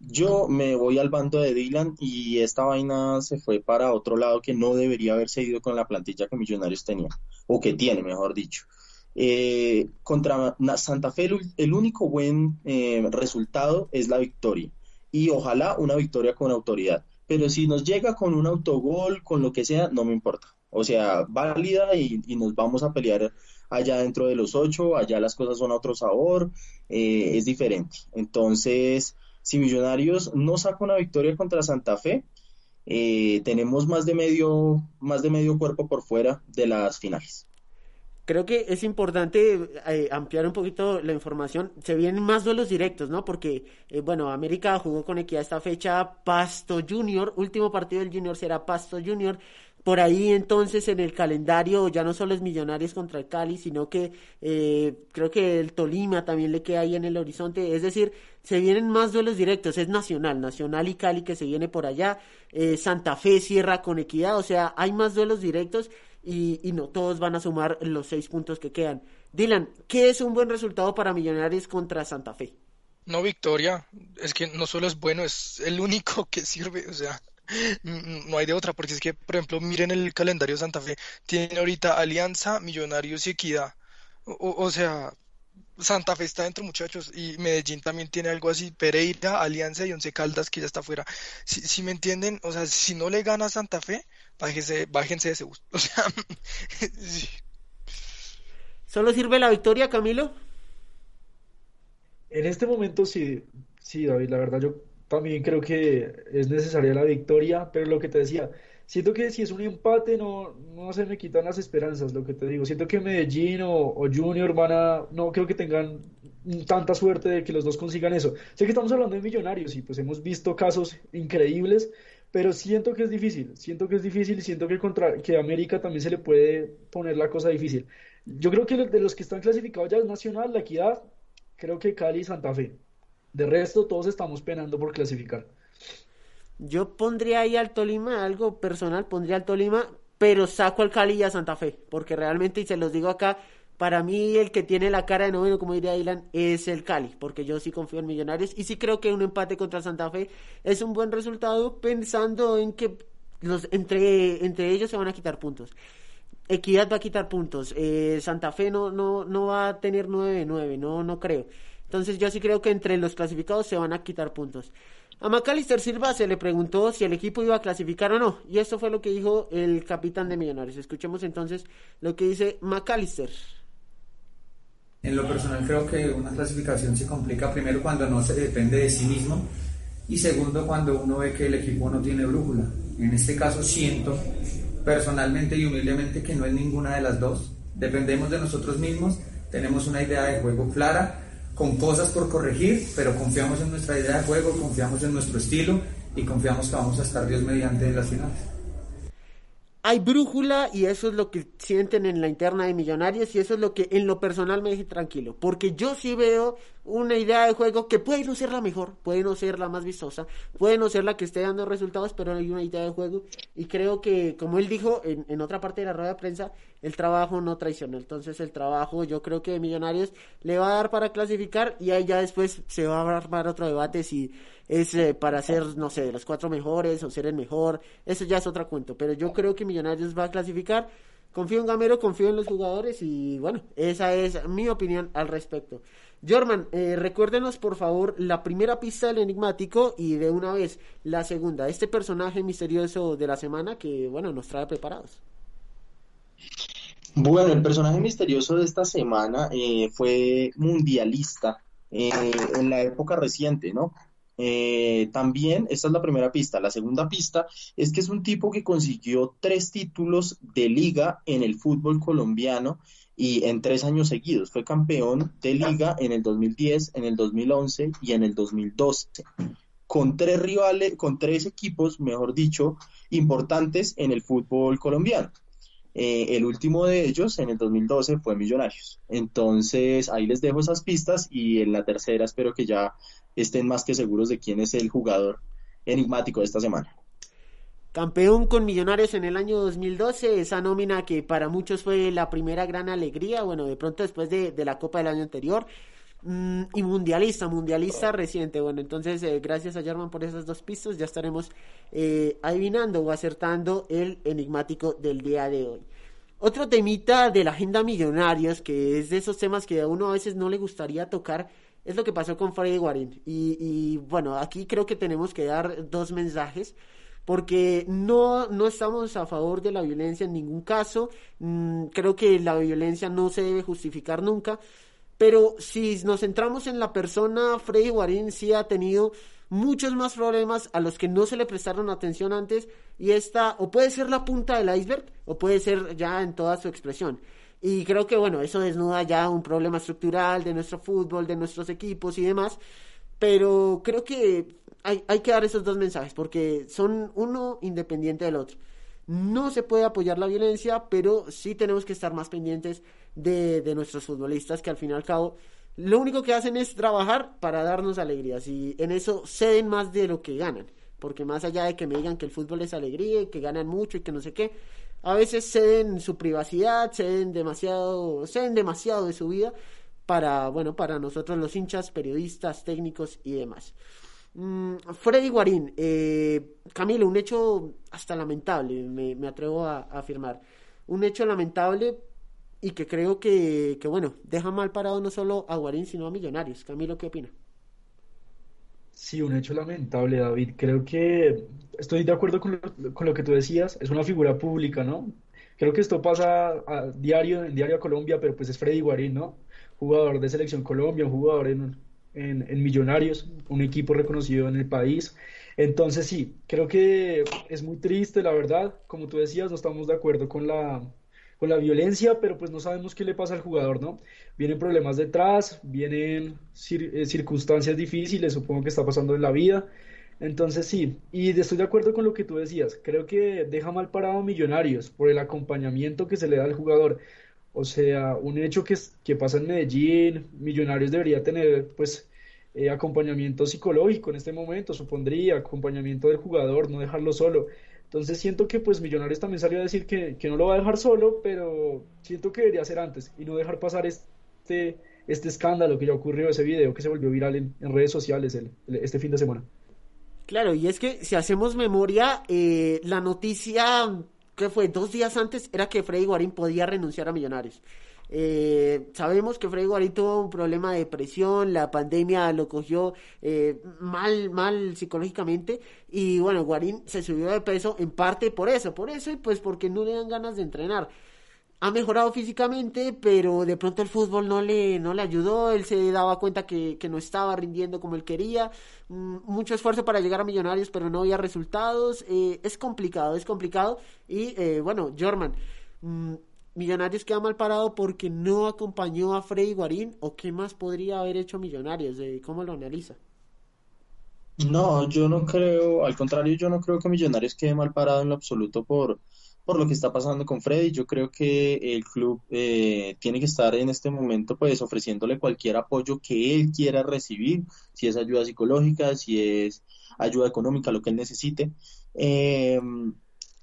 yo me voy al bando de Dylan y esta vaina se fue para otro lado que no debería haberse ido con la plantilla que Millonarios tenía, o que tiene, mejor dicho. Eh, contra Santa Fe el, único buen eh, resultado es la victoria y ojalá una victoria con autoridad. Pero si nos llega con un autogol, con lo que sea, no me importa. O sea, válida y, y nos vamos a pelear allá dentro de los ocho, allá las cosas son a otro sabor, eh, es diferente. Entonces, si Millonarios no saca una victoria contra Santa Fe, eh, tenemos más de medio, más de medio cuerpo por fuera de las finales. Creo que es importante eh, ampliar un poquito la información. Se vienen más duelos directos, ¿no? Porque, eh, bueno, América jugó con equidad esta fecha. Pasto Junior, último partido del Junior será Pasto Junior. Por ahí entonces en el calendario ya no solo es Millonarios contra el Cali, sino que eh, creo que el Tolima también le queda ahí en el horizonte. Es decir, se vienen más duelos directos, es Nacional, Nacional y Cali que se viene por allá. Santa Fe cierra con equidad, o sea, hay más duelos directos y, no todos van a sumar los seis puntos que quedan. Dylan, ¿qué es un buen resultado para Millonarios contra Santa Fe? No victoria, es que no solo es bueno, es el único que sirve, o sea, no hay de otra, porque es que, por ejemplo, miren el calendario de Santa Fe, tiene ahorita Alianza, Millonarios y Equidad, o, sea, Santa Fe está dentro, muchachos, y Medellín también tiene algo así, Pereira, Alianza y Once Caldas, que ya está fuera. Si, si me entienden, o sea, si no le gana a Santa Fe, bájense, bájense de ese bus. O sea, ¿Solo sirve la victoria, Camilo? En este momento sí, sí, David, la verdad yo también creo que es necesaria la victoria, pero lo que te decía, siento que si es un empate no, no se me quitan las esperanzas, lo que te digo. Siento que Medellín o, o Junior van a, no creo que tengan tanta suerte de que los dos consigan eso. Sé que estamos hablando de millonarios y pues hemos visto casos increíbles, pero siento que es difícil, siento que es difícil y siento que contra que América también se le puede poner la cosa difícil. Yo creo que de los que están clasificados ya es Nacional, La Equidad, creo que Cali y Santa Fe. De resto, todos estamos penando por clasificar. Yo pondría ahí al Tolima, algo personal, pondría al Tolima, pero saco al Cali y a Santa Fe, porque realmente, y se los digo acá, para mí el que tiene la cara de noveno, como diría Dylan, es el Cali, porque yo sí confío en Millonarios y sí creo que un empate contra Santa Fe es un buen resultado pensando en que los entre, entre ellos se van a quitar puntos. Equidad va a quitar puntos, eh, Santa Fe no, no, no va a tener 9-9, no, no creo. Entonces yo sí creo que entre los clasificados se van a quitar puntos. A Macalister Silva se le preguntó si el equipo iba a clasificar o no, y esto fue lo que dijo el capitán de Millonarios. Escuchemos entonces lo que dice Macalister. En lo personal creo que una clasificación se complica primero cuando no se depende de sí mismo y segundo cuando uno ve que el equipo no tiene brújula. En este caso siento personalmente y humildemente que no es ninguna de las dos. Dependemos de nosotros mismos, tenemos una idea de juego clara, con cosas por corregir, pero confiamos en nuestra idea de juego, confiamos en nuestro estilo y confiamos que vamos a estar Dios mediante en las finales. Hay brújula y eso es lo que sienten en la interna de Millonarios y eso es lo que en lo personal me deje tranquilo, porque yo sí veo una idea de juego que puede no ser la mejor, puede no ser la más vistosa, puede no ser la que esté dando resultados, pero hay una idea de juego. Y creo que, como él dijo en, en otra parte de la rueda de prensa, el trabajo no traiciona, entonces el trabajo yo creo que Millonarios le va a dar para clasificar y ahí ya después se va a armar otro debate si es eh, para ser, no sé, de los cuatro mejores o ser el mejor, eso ya es otro cuento, pero yo creo que Millonarios va a clasificar, confío en Gamero, confío en los jugadores y bueno, esa es mi opinión al respecto. Jorman, eh, recuérdenos por favor la primera pista del enigmático y de una vez la segunda, este personaje misterioso de la semana que bueno, nos trae preparados. Bueno, el personaje misterioso de esta semana eh, fue mundialista eh, en la época reciente, ¿no? Eh, también, esta es la primera pista. La segunda pista es que es un tipo que consiguió tres títulos de liga en el fútbol colombiano y en tres años seguidos. Fue campeón de liga en el 2010, en el 2011 y en el 2012. Con tres rivales, con tres equipos, mejor dicho, importantes en el fútbol colombiano. Eh, el último de ellos, en el 2012, fue Millonarios. Entonces, ahí les dejo esas pistas y en la tercera espero que ya estén más que seguros de quién es el jugador enigmático de esta semana. Campeón con Millonarios en el año 2012, esa nómina que para muchos fue la primera gran alegría, bueno, de pronto después de, la Copa del año anterior, mm, y mundialista, mundialista reciente. Bueno, entonces eh, gracias a German por esas dos pistas, ya estaremos eh, adivinando o acertando el enigmático del día de hoy. Otro temita de la agenda Millonarios, que es de esos temas que a uno a veces no le gustaría tocar, es lo que pasó con Freddy Guarín. Y, y bueno, aquí creo que tenemos que dar dos mensajes. porque no, no estamos a favor de la violencia en ningún caso, mm, creo que la violencia no se debe justificar nunca, pero si nos centramos en la persona, Freddy Guarín sí ha tenido muchos más problemas a los que no se le prestaron atención antes y esta o puede ser la punta del iceberg o puede ser ya en toda su expresión. Y creo que bueno, eso desnuda ya un problema estructural de nuestro fútbol, de nuestros equipos y demás. Pero creo que hay, hay que dar esos dos mensajes porque son uno independiente del otro. No se puede apoyar la violencia, pero sí tenemos que estar más pendientes de, de nuestros futbolistas que al fin y al cabo lo único que hacen es trabajar para darnos alegrías y en eso ceden más de lo que ganan. Porque más allá de que me digan que el fútbol es alegría y que ganan mucho y que no sé qué, a veces ceden su privacidad, ceden demasiado, ceden demasiado de su vida para, bueno, para nosotros los hinchas, periodistas, técnicos y demás. Mm, Freddy Guarín, eh, Camilo, un hecho hasta lamentable, me, atrevo a, a, afirmar. Un hecho lamentable y que creo que, que, bueno, deja mal parado no solo a Guarín, sino a Millonarios. Camilo, ¿qué opina? Sí, un hecho lamentable, David. Creo que estoy de acuerdo con lo, con lo que tú decías. Es una figura pública, ¿no? Creo que esto pasa a diario, en Diario a Colombia, pero pues es Freddy Guarín, ¿no? Jugador de Selección Colombia, un jugador en, en, Millonarios, un equipo reconocido en el país. Entonces sí, creo que es muy triste, la verdad. Como tú decías, no estamos de acuerdo con la, con la violencia, pero pues no sabemos qué le pasa al jugador, ¿no? Vienen problemas detrás, vienen cir eh, circunstancias difíciles, supongo que está pasando en la vida. Entonces sí, y estoy de acuerdo con lo que tú decías, creo que deja mal parado a Millonarios por el acompañamiento que se le da al jugador. O sea, un hecho que, que pasa en Medellín, Millonarios debería tener pues eh, acompañamiento psicológico en este momento, supondría, acompañamiento del jugador, no dejarlo solo. Entonces siento que pues Millonarios también salió a decir que, que, no lo va a dejar solo, pero siento que debería ser antes y no dejar pasar este, este escándalo que ya ocurrió, ese video que se volvió viral en, en redes sociales este fin de semana. Claro, y es que si hacemos memoria, eh, la noticia que fue dos días antes era que Freddy Guarín podía renunciar a Millonarios. Eh, sabemos que Freddy Guarín tuvo un problema de depresión, la pandemia lo cogió eh, mal, mal psicológicamente y bueno, Guarín se subió de peso en parte por eso, por eso y pues porque no le dan ganas de entrenar. Ha mejorado físicamente, pero de pronto el fútbol no le, no le ayudó, él se daba cuenta que, que no estaba rindiendo como él quería, mm, mucho esfuerzo para llegar a Millonarios, pero no había resultados, eh, es complicado, es complicado. Y eh, bueno, Jorman, mm, Millonarios queda mal parado porque no acompañó a Freddy Guarín o qué más podría haber hecho Millonarios, ¿cómo lo analiza? No, yo no creo, al contrario, yo no creo que Millonarios quede mal parado en lo absoluto por, por lo que está pasando con Freddy. Yo creo que el club eh, tiene que estar en este momento pues ofreciéndole cualquier apoyo que él quiera recibir, si es ayuda psicológica, si es ayuda económica, lo que él necesite. Eh,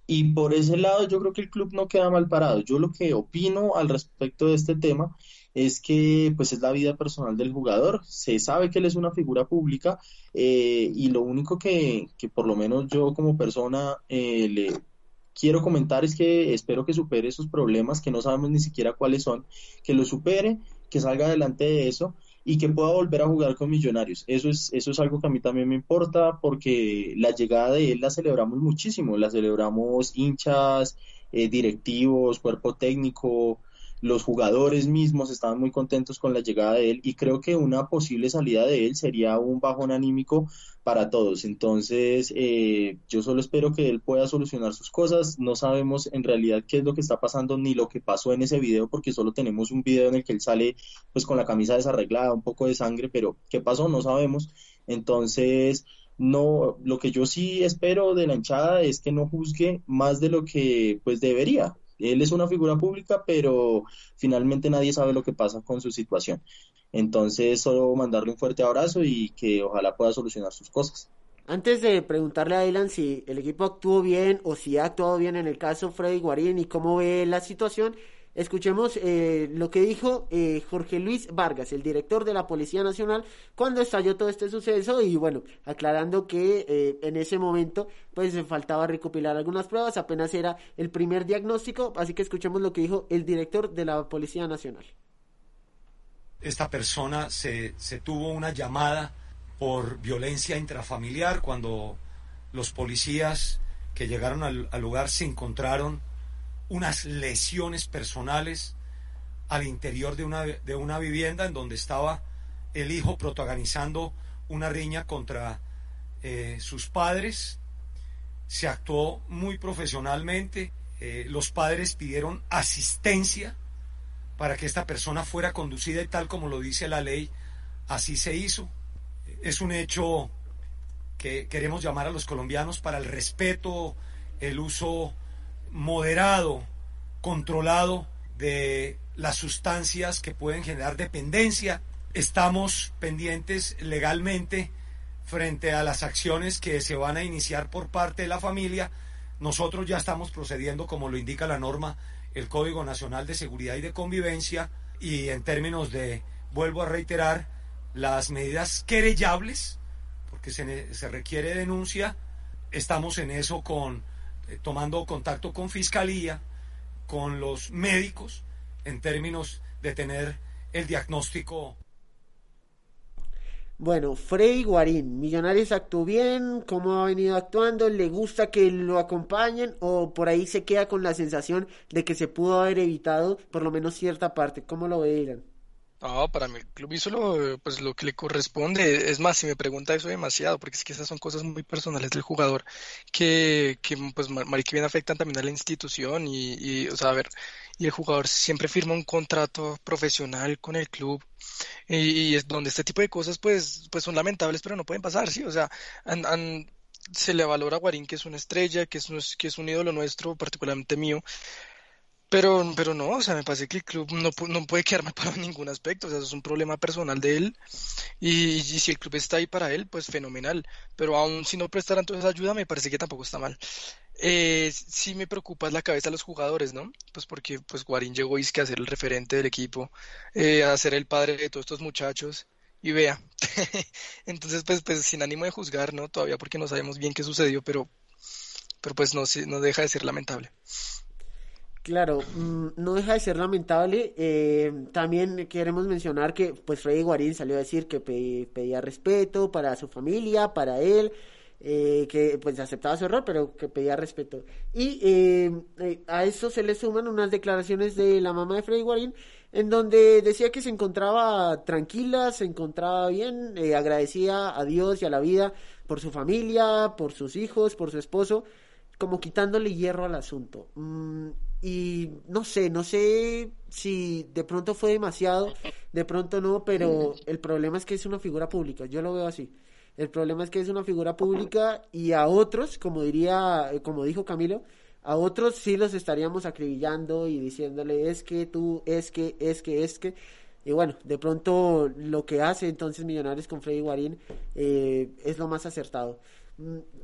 y por ese lado yo creo que el club no queda mal parado. Yo lo que opino al respecto de este tema es que pues es la vida personal del jugador. Se sabe que él es una figura pública eh, y lo único que, que, por lo menos yo como persona eh, le quiero comentar es que espero que supere esos problemas que no sabemos ni siquiera cuáles son, que lo supere, que salga adelante de eso y que pueda volver a jugar con Millonarios. Eso es, eso es algo que a mí también me importa porque la llegada de él la celebramos muchísimo, la celebramos hinchas, eh, directivos, cuerpo técnico, los jugadores mismos estaban muy contentos con la llegada de él y creo que una posible salida de él sería un bajón anímico para todos. Entonces, eh, yo solo espero que él pueda solucionar sus cosas. No sabemos en realidad qué es lo que está pasando ni lo que pasó en ese video, porque solo tenemos un video en el que él sale pues con la camisa desarreglada, un poco de sangre, pero qué pasó no sabemos. Entonces, no, lo que yo sí espero de la hinchada es que no juzgue más de lo que pues debería. Él es una figura pública, pero finalmente nadie sabe lo que pasa con su situación. Entonces, solo mandarle un fuerte abrazo y que ojalá pueda solucionar sus cosas. Antes de preguntarle a Dylan si el equipo actuó bien o si ha actuado bien en el caso Freddy Guarín y cómo ve la situación, escuchemos eh, lo que dijo eh, Jorge Luis Vargas, el director de la Policía Nacional, cuando estalló todo este suceso y bueno, aclarando que eh, en ese momento pues faltaba recopilar algunas pruebas, apenas era el primer diagnóstico, así que escuchemos lo que dijo el director de la Policía Nacional. Esta persona se, se tuvo una llamada por violencia intrafamiliar cuando los policías que llegaron al, al lugar se encontraron unas lesiones personales al interior de una, de una vivienda en donde estaba el hijo protagonizando una riña contra eh, sus padres. Se actuó muy profesionalmente. Eh, los padres pidieron asistencia para que esta persona fuera conducida y tal como lo dice la ley, así se hizo. Es un hecho que queremos llamar a los colombianos para el respeto, el uso moderado, controlado de las sustancias que pueden generar dependencia. Estamos pendientes legalmente frente a las acciones que se van a iniciar por parte de la familia. Nosotros ya estamos procediendo como lo indica la norma, el Código Nacional de Seguridad y de Convivencia y en términos de, vuelvo a reiterar, las medidas querellables, porque se, se requiere denuncia, estamos en eso con eh, tomando contacto con Fiscalía, con los médicos, en términos de tener el diagnóstico. Bueno, Freddy Guarín, Millonarios actuó bien, cómo ha venido actuando, le gusta que lo acompañen o por ahí se queda con la sensación de que se pudo haber evitado por lo menos cierta parte. ¿Cómo lo ve, Irán? No, para mí el club hizo lo, pues, lo que le corresponde. Es más, si me pregunta eso demasiado, porque es que esas son cosas muy personales del jugador que, que pues, marica, bien afectan también a la institución y, y, o sea, a ver, y el jugador siempre firma un contrato profesional con el club y, es donde este tipo de cosas, pues, pues son lamentables, pero no pueden pasar, ¿sí? O sea, se le valora a Guarín que es una estrella, que es, que es un ídolo nuestro, particularmente mío, pero, pero no, o sea, me parece que el club no, no puede quedarme para ningún aspecto, o sea, es un problema personal de él y, si el club está ahí para él, pues fenomenal, pero aún si no prestaran toda esa ayuda, me parece que tampoco está mal. Eh, sí me preocupa la cabeza de los jugadores, ¿no? Pues porque pues Guarín llegó y es que a ser el referente del equipo, eh, a ser el padre de todos estos muchachos y vea, entonces pues, pues sin ánimo de juzgar, ¿no? Todavía porque no sabemos bien qué sucedió, pero, pero pues no, no deja de ser lamentable. Claro, mm, no deja de ser lamentable. Eh, también queremos mencionar que pues Freddy Guarín salió a decir que pedía respeto para su familia, para él, eh, que pues aceptaba su error, pero que pedía respeto. Y eh, a eso se le suman unas declaraciones de la mamá de Freddy Guarín, en donde decía que se encontraba tranquila, se encontraba bien, agradecía a Dios y a la vida por su familia, por sus hijos, por su esposo como quitándole hierro al asunto. Mm, y no sé, no sé si de pronto fue demasiado, de pronto no, pero el problema es que es una figura pública, yo lo veo así. El problema es que es una figura pública y a otros, como diría, como dijo Camilo, a otros sí los estaríamos acribillando y diciéndole es que tú, es que, es que, es que. Y bueno, de pronto lo que hace entonces Millonarios con Freddy Guarín eh, es lo más acertado.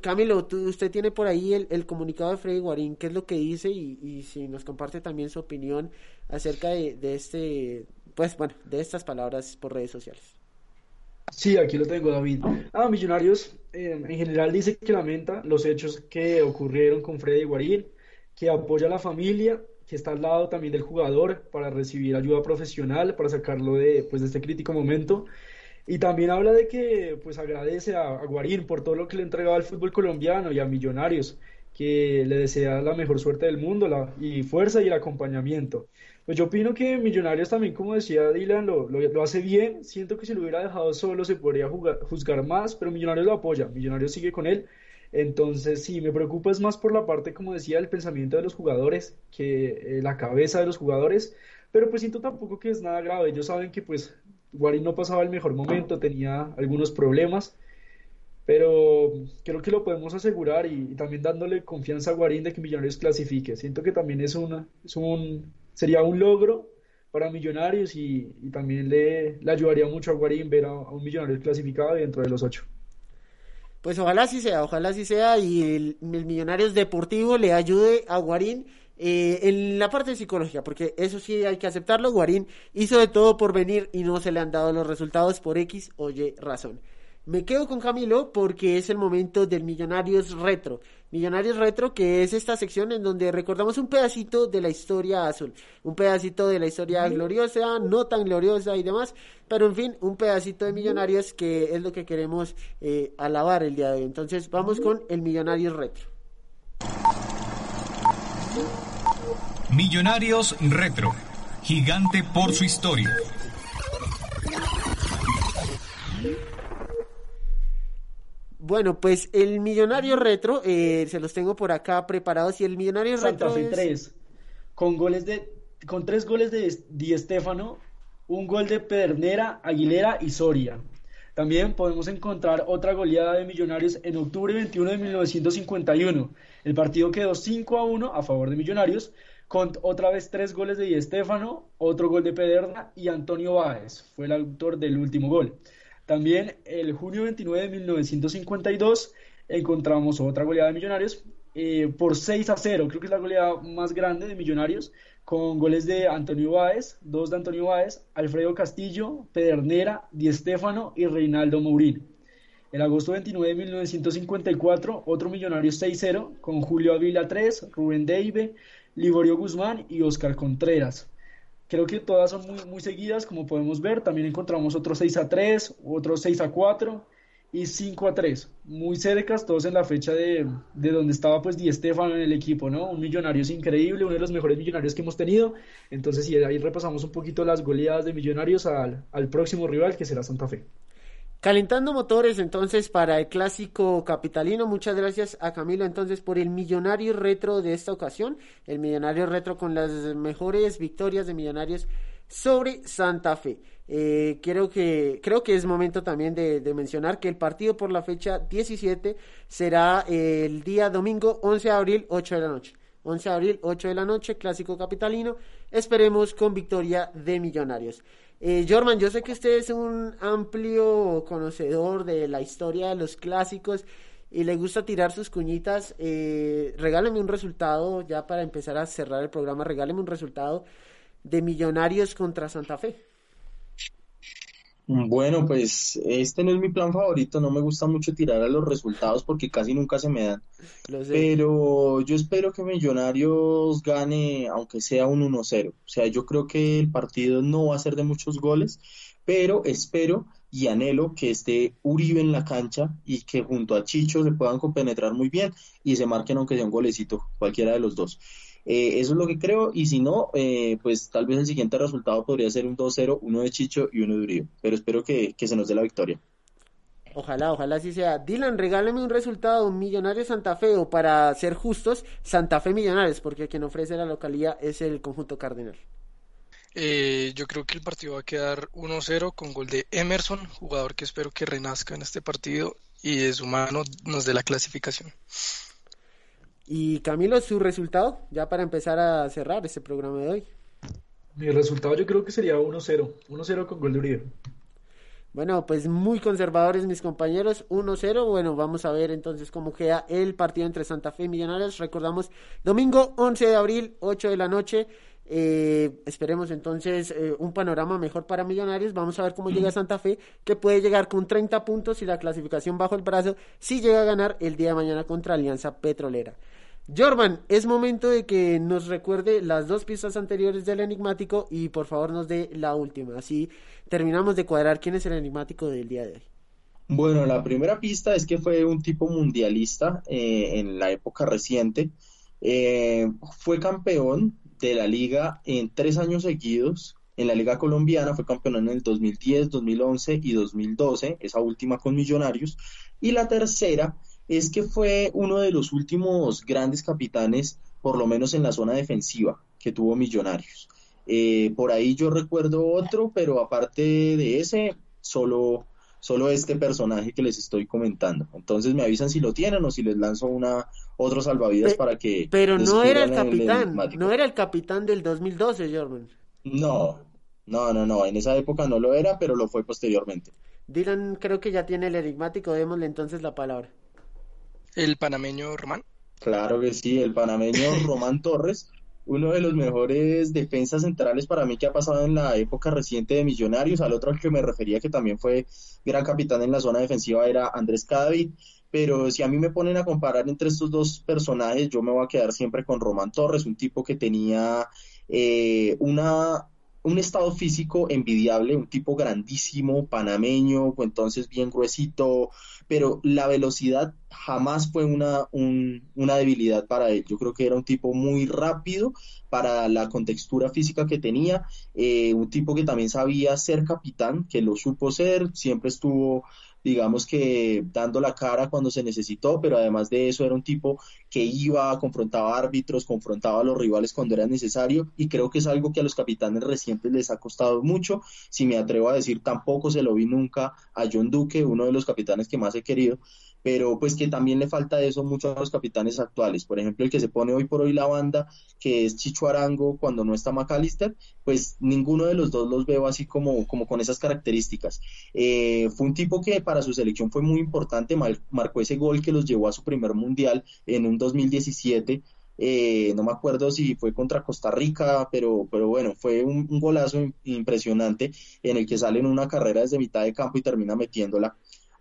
Camilo, usted tiene por ahí el, comunicado de Freddy Guarín, ¿qué es lo que dice? Y, si nos comparte también su opinión acerca de, este, pues bueno, de estas palabras por redes sociales. Sí, aquí lo tengo, David. Ah, Millonarios eh, en general dice que lamenta los hechos que ocurrieron con Freddy Guarín, que apoya a la familia, que está al lado también del jugador para recibir ayuda profesional, para sacarlo de, pues, de este crítico momento y también habla de que pues agradece a, Guarín por todo lo que le entregaba al fútbol colombiano y a Millonarios, que le desea la mejor suerte del mundo la, y fuerza y el acompañamiento. Pues yo opino que Millonarios también, como decía Dylan, lo, lo, hace bien. Siento que si lo hubiera dejado solo se podría juzgar más, pero Millonarios lo apoya, Millonarios sigue con él. Entonces, sí, me preocupa es más por la parte, como decía, del pensamiento de los jugadores, que eh, la cabeza de los jugadores, pero pues siento tampoco que es nada grave. Ellos saben que pues Guarín no pasaba el mejor momento, tenía algunos problemas, pero creo que lo podemos asegurar y, también dándole confianza a Guarín de que Millonarios clasifique. Siento que también es, una, es un, sería un logro para Millonarios y, también le, ayudaría mucho a Guarín ver a, un Millonarios clasificado dentro de los ocho. Pues ojalá sí sea, ojalá sí sea y el, el Millonarios Deportivo le ayude a Guarín eh, en la parte psicológica, porque eso sí hay que aceptarlo, Guarín hizo de todo por venir y no se le han dado los resultados por X o Y razón. Me quedo con Camilo porque es el momento del Millonarios Retro. Millonarios Retro, que es esta sección en donde recordamos un pedacito de la historia azul, un pedacito de la historia gloriosa, no tan gloriosa y demás, pero en fin, un pedacito de Millonarios que es lo que queremos eh, alabar el día de hoy. Entonces vamos con el Millonarios Retro. Millonarios Retro, gigante por su historia. Bueno, pues el Millonario Retro, eh, se los tengo por acá preparados y el Millonario Santa Retro Fe es- 3, con goles de, con tres goles de Di Stéfano, un gol de Pedernera, Aguilera y Soria. También podemos encontrar otra goleada de Millonarios en octubre 21 de 1951. El partido quedó 5 a 1 a favor de Millonarios, con otra vez tres goles de Di Stéfano, otro gol de Pederna y Antonio Báez fue el autor del último gol. También el junio 29 de 1952 encontramos otra goleada de Millonarios eh, por 6 a 0. Creo que es la goleada más grande de Millonarios, con goles de Antonio Báez, dos de Antonio Báez, Alfredo Castillo, Pedernera, Di Stéfano y Reinaldo Mourín. El agosto 29 de 1954, otro Millonarios 6-0, con Julio Avila 3, Rubén Deive, Liborio Guzmán y Oscar Contreras. Creo que todas son muy, seguidas, como podemos ver. También encontramos otros 6 a 3, otros 6 a 4 y 5 a 3. Muy cercas, todos en la fecha de, de donde estaba pues Di Stéfano en el equipo, ¿no? Un Millonarios increíble, uno de los mejores Millonarios que hemos tenido. Entonces, sí, ahí repasamos un poquito las goleadas de Millonarios al, al próximo rival que será Santa Fe. Calentando motores entonces para el clásico capitalino. Muchas gracias a Camilo entonces por el millonario retro de esta ocasión. El millonario retro con las mejores victorias de millonarios sobre Santa Fe. Eh, creo, que, creo que es momento también de, de mencionar que el partido por la fecha 17 será el día domingo 11 de abril 8 de la noche. 11 de abril 8 de la noche, clásico capitalino. Esperemos con victoria de millonarios. Eh, Jorman, yo sé que usted es un amplio conocedor de la historia de los clásicos y le gusta tirar sus cuñitas. Eh, regáleme un resultado, ya para empezar a cerrar el programa, regáleme un resultado de Millonarios contra Santa Fe. Bueno, pues este no es mi plan favorito, no me gusta mucho tirar a los resultados porque casi nunca se me dan. Pero yo espero que Millonarios gane, aunque sea un 1-0. O sea, yo creo que el partido no va a ser de muchos goles, pero espero y anhelo que esté Uribe en la cancha y que junto a Chicho se puedan compenetrar muy bien y se marquen aunque sea un golecito, cualquiera de los dos. Eh, eso es lo que creo y si no, eh, pues tal vez el siguiente resultado podría ser un 2-0, uno de Chicho y uno de Uribe. Pero espero que, que se nos dé la victoria. Ojalá, ojalá así sea. Dylan, regáleme un resultado, Millonarios Santa Fe, o para ser justos, Santa Fe Millonarios, porque quien ofrece la localidad es el conjunto cardenal. Eh, yo creo que el partido va a quedar 1-0 con gol de Emerson, jugador que espero que renazca en este partido y de su mano nos dé la clasificación. Y Camilo, su resultado, ya para empezar a cerrar este programa de hoy. Mi resultado yo creo que sería 1-0, 1-0 con gol de Uribe. Bueno, pues muy conservadores mis compañeros, 1-0. Bueno, vamos a ver entonces cómo queda el partido entre Santa Fe y Millonarios. Recordamos, domingo 11 de abril, 8 de la noche. Eh, esperemos entonces eh, un panorama mejor para Millonarios. Vamos a ver cómo llega Santa Fe, que puede llegar con 30 puntos y la clasificación bajo el brazo si llega a ganar el día de mañana contra Alianza Petrolera. Jorman, es momento de que nos recuerde las dos pistas anteriores del enigmático y por favor nos dé la última. Así terminamos de cuadrar quién es el enigmático del día de hoy. Bueno, la primera pista es que fue un tipo mundialista eh, en la época reciente. Eh, fue campeón de la liga en tres años seguidos. En la liga colombiana fue campeón en el 2010, 2011 y 2012, esa última con Millonarios. Y la tercera es que fue uno de los últimos grandes capitanes, por lo menos en la zona defensiva, que tuvo Millonarios. Eh, por ahí yo recuerdo otro, pero aparte de ese, solo, solo este personaje que les estoy comentando. Entonces me avisan si lo tienen o si les lanzo una otro salvavidas Pe- para que Pero no era el capitán, no era el capitán del 2012, Jorman. No, no, no, no, en esa época no lo era, pero lo fue posteriormente. Dylan creo que ya tiene el enigmático, démosle entonces la palabra. El panameño Román. Claro que sí, el panameño Román Torres, uno de los mejores defensas centrales para mí que ha pasado en la época reciente de Millonarios. Al otro al que me refería que también fue gran capitán en la zona defensiva era Andrés Cadavid. Pero si a mí me ponen a comparar entre estos dos personajes, yo me voy a quedar siempre con Román Torres, un tipo que tenía eh, una un estado físico envidiable, un tipo grandísimo, panameño, entonces bien gruesito, pero la velocidad jamás fue una, una debilidad para él. Yo creo que era un tipo muy rápido para la contextura física que tenía, eh, un tipo que también sabía ser capitán, que lo supo ser, siempre estuvo digamos que dando la cara cuando se necesitó, pero además de eso era un tipo que iba, confrontaba árbitros, confrontaba a los rivales cuando era necesario y creo que es algo que a los capitanes recientes les ha costado mucho. Si me atrevo a decir, tampoco se lo vi nunca a John Duque, uno de los capitanes que más he querido, pero pues que también le falta eso mucho a los capitanes actuales. Por ejemplo, el que se pone hoy por hoy la banda, que es Chicho Arango cuando no está McAllister, pues ninguno de los dos los veo así como, como con esas características. Eh, fue un tipo que para su selección fue muy importante, marcó ese gol que los llevó a su primer mundial en un 2017. Eh, no me acuerdo si fue contra Costa Rica, pero, pero bueno, fue un, un, golazo impresionante en el que sale en una carrera desde mitad de campo y termina metiéndola.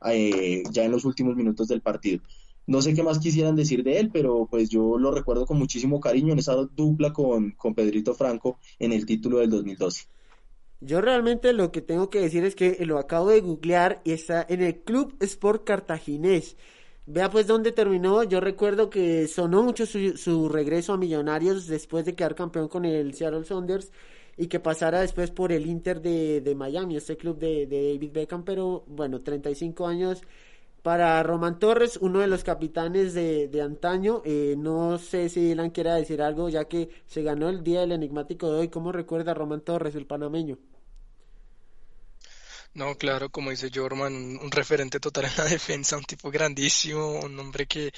Eh, ya en los últimos minutos del partido. No sé qué más quisieran decir de él, pero pues yo lo recuerdo con muchísimo cariño en esa dupla con, con Pedrito Franco en el título del 2012. Yo realmente lo que tengo que decir es que lo acabo de googlear y está en el Club Sport Cartaginés. Vea pues dónde terminó. Yo recuerdo que sonó mucho su, su regreso a Millonarios después de quedar campeón con el Seattle Saunders y que pasara después por el Inter de, de Miami, este club de, de, David Beckham, pero bueno, 35 años para Román Torres, uno de los capitanes de, de antaño. Eh, no sé si Dylan quiera decir algo, ya que se ganó el Día del Enigmático de hoy. ¿Cómo recuerda a Román Torres, el panameño? No, claro, como dice Jorman, un, referente total en la defensa, un tipo grandísimo, un hombre que,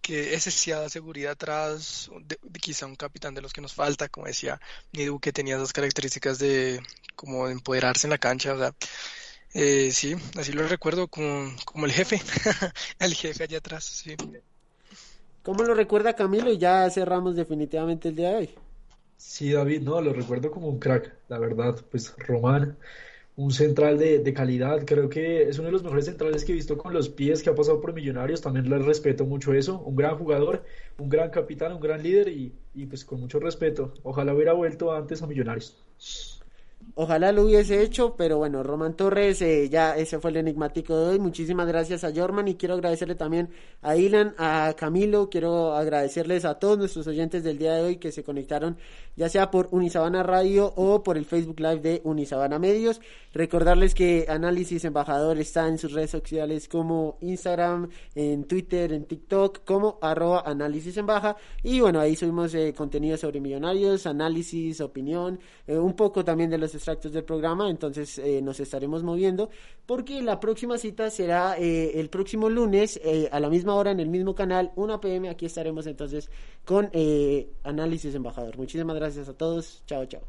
que es seguridad atrás, de, quizá un capitán de los que nos falta, como decía Nidu, que tenía esas características de como empoderarse en la cancha, o sea, eh, sí, así lo recuerdo como, como el jefe, el jefe allá atrás, sí. ¿Cómo lo recuerda Camilo? Y ya cerramos definitivamente el día de hoy. Sí, David, no, lo recuerdo como un crack, la verdad, pues Román un central de, de, calidad. Creo que es uno de los mejores centrales que he visto con los pies que ha pasado por Millonarios. También le respeto mucho eso. Un gran jugador, un gran capitán, un gran líder y, y pues con mucho respeto. Ojalá hubiera vuelto antes a Millonarios. Ojalá lo hubiese hecho, pero bueno, Román Torres, eh, ya ese fue el enigmático de hoy. Muchísimas gracias a Jorman y quiero agradecerle también a Ilan, a Camilo, quiero agradecerles a todos nuestros oyentes del día de hoy que se conectaron, ya sea por Unisabana Radio o por el Facebook Live de Unisabana Medios. Recordarles que Análisis Embajador está en sus redes sociales como Instagram, en Twitter, en TikTok, como arroba análisis en baja. Y bueno, ahí subimos eh, contenido sobre millonarios, análisis, opinión, eh, un poco también de los extractos del programa, entonces eh, nos estaremos moviendo porque la próxima cita será eh, el próximo lunes eh, a la misma hora en el mismo canal, 1 pm, aquí estaremos entonces con eh, Análisis Embajador. Muchísimas gracias a todos, chao, chao.